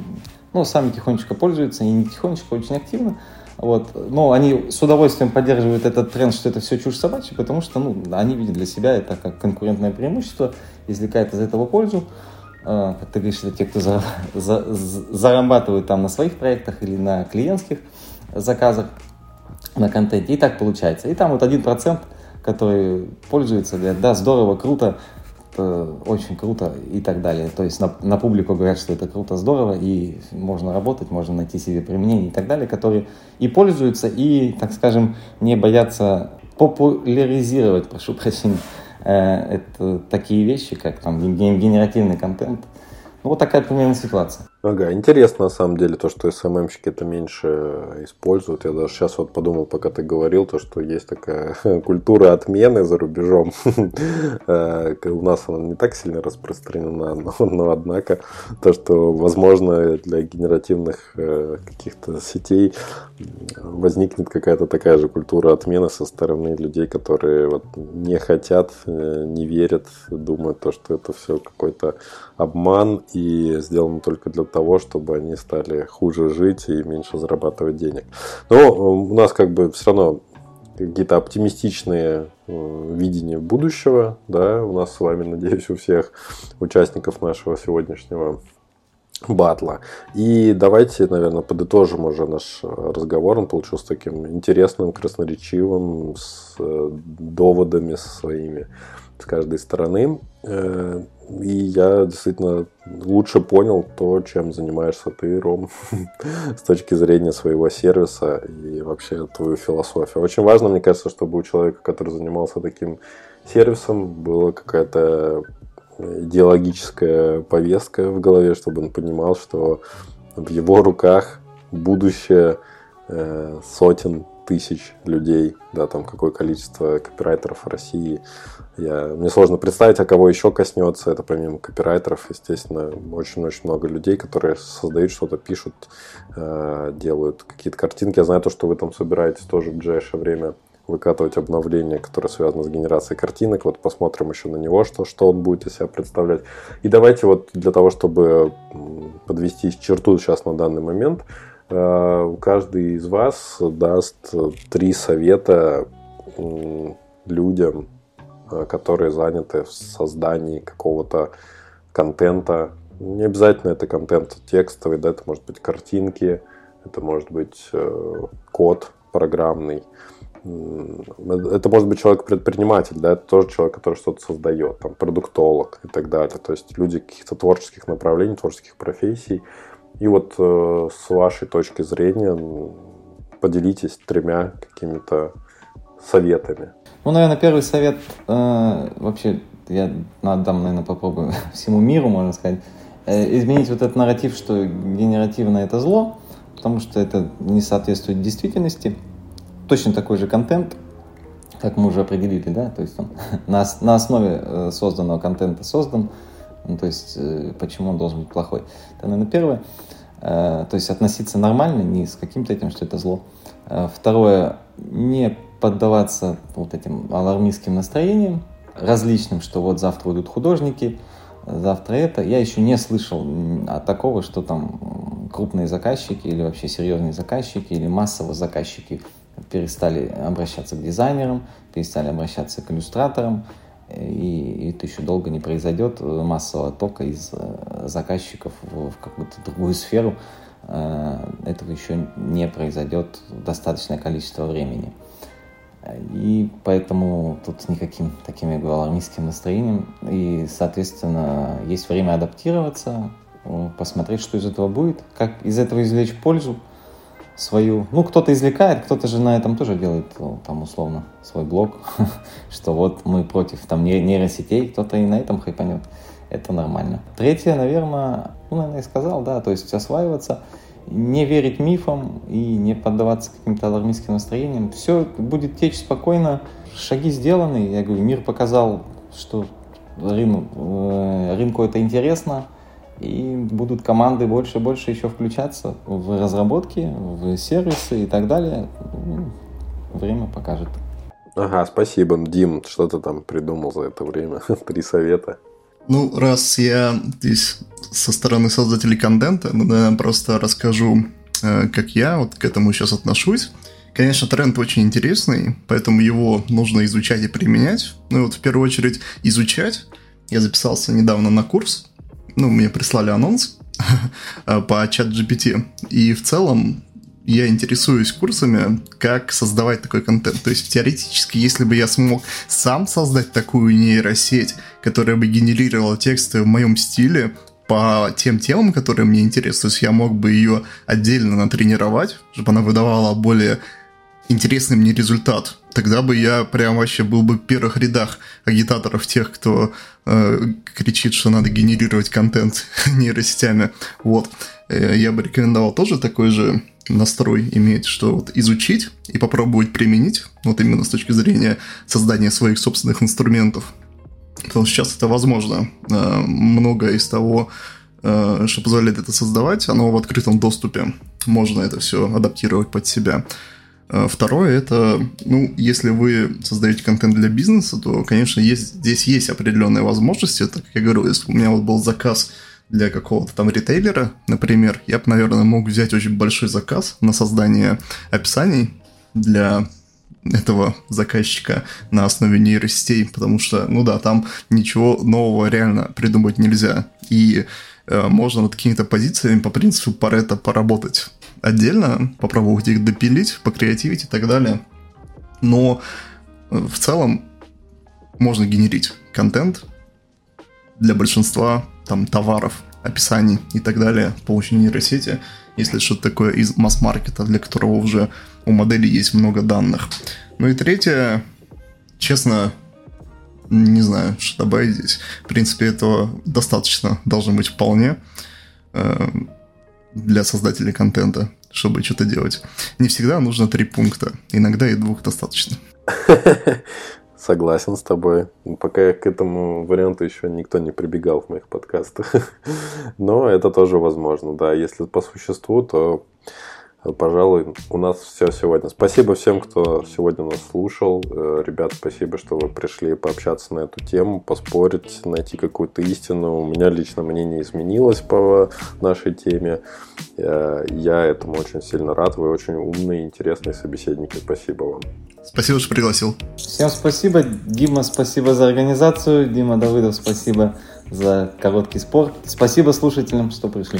ну, сами тихонечко пользуются, и не тихонечко, очень активно. Вот. Но они с удовольствием поддерживают этот тренд, что это все чушь собачья, потому что ну, они видят для себя это как конкурентное преимущество, извлекают из этого пользу. Э, как ты говоришь, это те, кто за, за, зарабатывают там на своих проектах или на клиентских заказах на контенте. И так получается. И там вот один процент, который пользуется, говорят, да, здорово, круто, очень круто и так далее. То есть на, на публику говорят, что это круто, здорово, и можно работать, можно найти себе применение и так далее, которые и пользуются, и, так скажем, не боятся популяризировать, (laughs) прошу прощения, э, это такие вещи, как там генеративный контент. Ну, вот такая примерно ситуация. Ага, интересно на самом деле то, что СММщики это меньше используют. Я даже сейчас вот подумал, пока ты говорил, то, что есть такая (laughs) культура отмены за рубежом. (laughs) Э, у нас она не так сильно распространена, но, однако то, что возможно для генеративных э, каких-то сетей возникнет какая-то такая же культура отмены со стороны людей, которые вот не хотят, э, не верят, думают то, что это все какой-то обман и сделано только для того, чтобы они стали хуже жить и меньше зарабатывать денег. Но э, у нас как бы все равно какие-то оптимистичные э, видения будущего, да, у нас с вами, надеюсь, у всех участников нашего сегодняшнего батла. И давайте, наверное, подытожим уже наш разговор. Он получился таким интересным, красноречивым, с э, доводами своими с каждой стороны. И я действительно лучше понял то, чем занимаешься ты, Ром, (laughs) с точки зрения своего сервиса и вообще твою философию. Очень важно, мне кажется, чтобы у человека, который занимался таким сервисом, была какая-то идеологическая повестка в голове, чтобы он понимал, что в его руках будущее э, сотен тысяч людей, да, там какое количество копирайтеров в России. Я, мне сложно представить, а кого еще коснется. Это помимо копирайтеров, естественно, очень-очень много людей, которые создают что-то, пишут, э, делают какие-то картинки. Я знаю то, что вы там собираетесь тоже в ближайшее время выкатывать обновление, которое связано с генерацией картинок. Вот посмотрим еще на него, что, что он будет из себя представлять. И давайте вот для того, чтобы подвести черту сейчас на данный момент, каждый из вас даст три совета людям, э, которые заняты в создании какого-то контента. Не обязательно это контент текстовый, да, это может быть картинки, это может быть э, код программный, это может быть человек-предприниматель, да, это тоже человек, который что-то создает, там, продуктолог и так далее. То есть люди каких-то творческих направлений, творческих профессий, и вот э, с вашей точки зрения поделитесь тремя какими-то советами. Ну, наверное, первый совет э, вообще я надам, наверное, попробую (laughs) всему миру, можно сказать, э, изменить вот этот нарратив, что генеративно это зло, потому что это не соответствует действительности. Точно такой же контент, как мы уже определили, да, то есть он (laughs) на, на основе э, созданного контента создан, ну, то есть, э, почему он должен быть плохой? Это, наверное, первое. Э, то есть, относиться нормально, не с каким-то этим, что это зло. Э, второе, не поддаваться вот этим алармистским настроениям, различным, что вот завтра идут художники, завтра это. Я еще не слышал от такого, что там крупные заказчики или вообще серьезные заказчики или массово заказчики перестали обращаться к дизайнерам, перестали обращаться к иллюстраторам, и это еще долго не произойдет массового тока из э, заказчиков в какую-то другую сферу. Э, этого еще не произойдет достаточное количество времени. И поэтому тут никаким таким, я говорю, низким настроением. И, соответственно, есть время адаптироваться, э, посмотреть, что из этого будет, как из этого извлечь пользу свою. Ну, кто-то извлекает, кто-то же на этом тоже делает, ну, там, условно, свой блог, (laughs) что вот мы против там нейросетей, кто-то и на этом хайпанет. Это нормально. Третье, наверное, ну, наверное, я сказал, да, то есть осваиваться – не верить мифам и не поддаваться каким-то алармистским настроениям. Все будет течь спокойно, шаги сделаны. Я говорю, мир показал, что рынку, э, рынку это интересно, и будут команды больше и больше еще включаться в разработки, в сервисы и так далее. Ну, время покажет. Ага, спасибо, Дим, что ты там придумал за это время? (laughs) Три совета. Ну, раз я здесь со стороны создателей контента, ну, наверное, просто расскажу, э, как я вот к этому сейчас отношусь. Конечно, тренд очень интересный, поэтому его нужно изучать и применять. Ну и вот в первую очередь изучать. Я записался недавно на курс, ну, мне прислали анонс (laughs) по чат GPT. И в целом я интересуюсь курсами, как создавать такой контент. То есть теоретически, если бы я смог сам создать такую нейросеть, которая бы генерировала тексты в моем стиле, по тем темам, которые мне интересны, то есть я мог бы ее отдельно натренировать, чтобы она выдавала более интересный мне результат. Тогда бы я прям вообще был бы в первых рядах агитаторов тех, кто э, кричит, что надо генерировать контент (laughs) нейросетями. Вот. Э, я бы рекомендовал тоже такой же настрой иметь, что вот изучить и попробовать применить, вот именно с точки зрения создания своих собственных инструментов. Потому что сейчас это возможно. Э, многое из того, э, что позволяет это создавать, оно в открытом доступе. Можно это все адаптировать под себя. Э, второе это, ну, если вы создаете контент для бизнеса, то, конечно, есть, здесь есть определенные возможности. Так как я говорю, если у меня вот был заказ для какого-то там ритейлера, например, я бы, наверное, мог взять очень большой заказ на создание описаний для этого заказчика на основе нейросетей, потому что, ну да, там ничего нового реально придумать нельзя. И э, можно над какими-то позициями по принципу Парета поработать отдельно, попробовать их допилить, покреативить и так далее. Но э, в целом можно генерить контент для большинства там товаров, описаний и так далее с помощью нейросети, если что-то такое из масс-маркета, для которого уже у модели есть много данных. Ну и третье, честно, не знаю, что добавить здесь. В принципе, этого достаточно должно быть вполне э, для создателей контента, чтобы что-то делать. Не всегда нужно три пункта, иногда и двух достаточно. (laughs) Согласен с тобой. Пока к этому варианту еще никто не прибегал в моих подкастах. (laughs) Но это тоже возможно, да. Если по существу, то пожалуй, у нас все сегодня. Спасибо всем, кто сегодня нас слушал. Э, ребят, спасибо, что вы пришли пообщаться на эту тему, поспорить, найти какую-то истину. У меня лично мнение изменилось по нашей теме. Э, я этому очень сильно рад. Вы очень умные, интересные собеседники. Спасибо вам. Спасибо, что пригласил. Всем спасибо. Дима, спасибо за организацию. Дима Давыдов, спасибо за короткий спор. Спасибо слушателям, что пришли.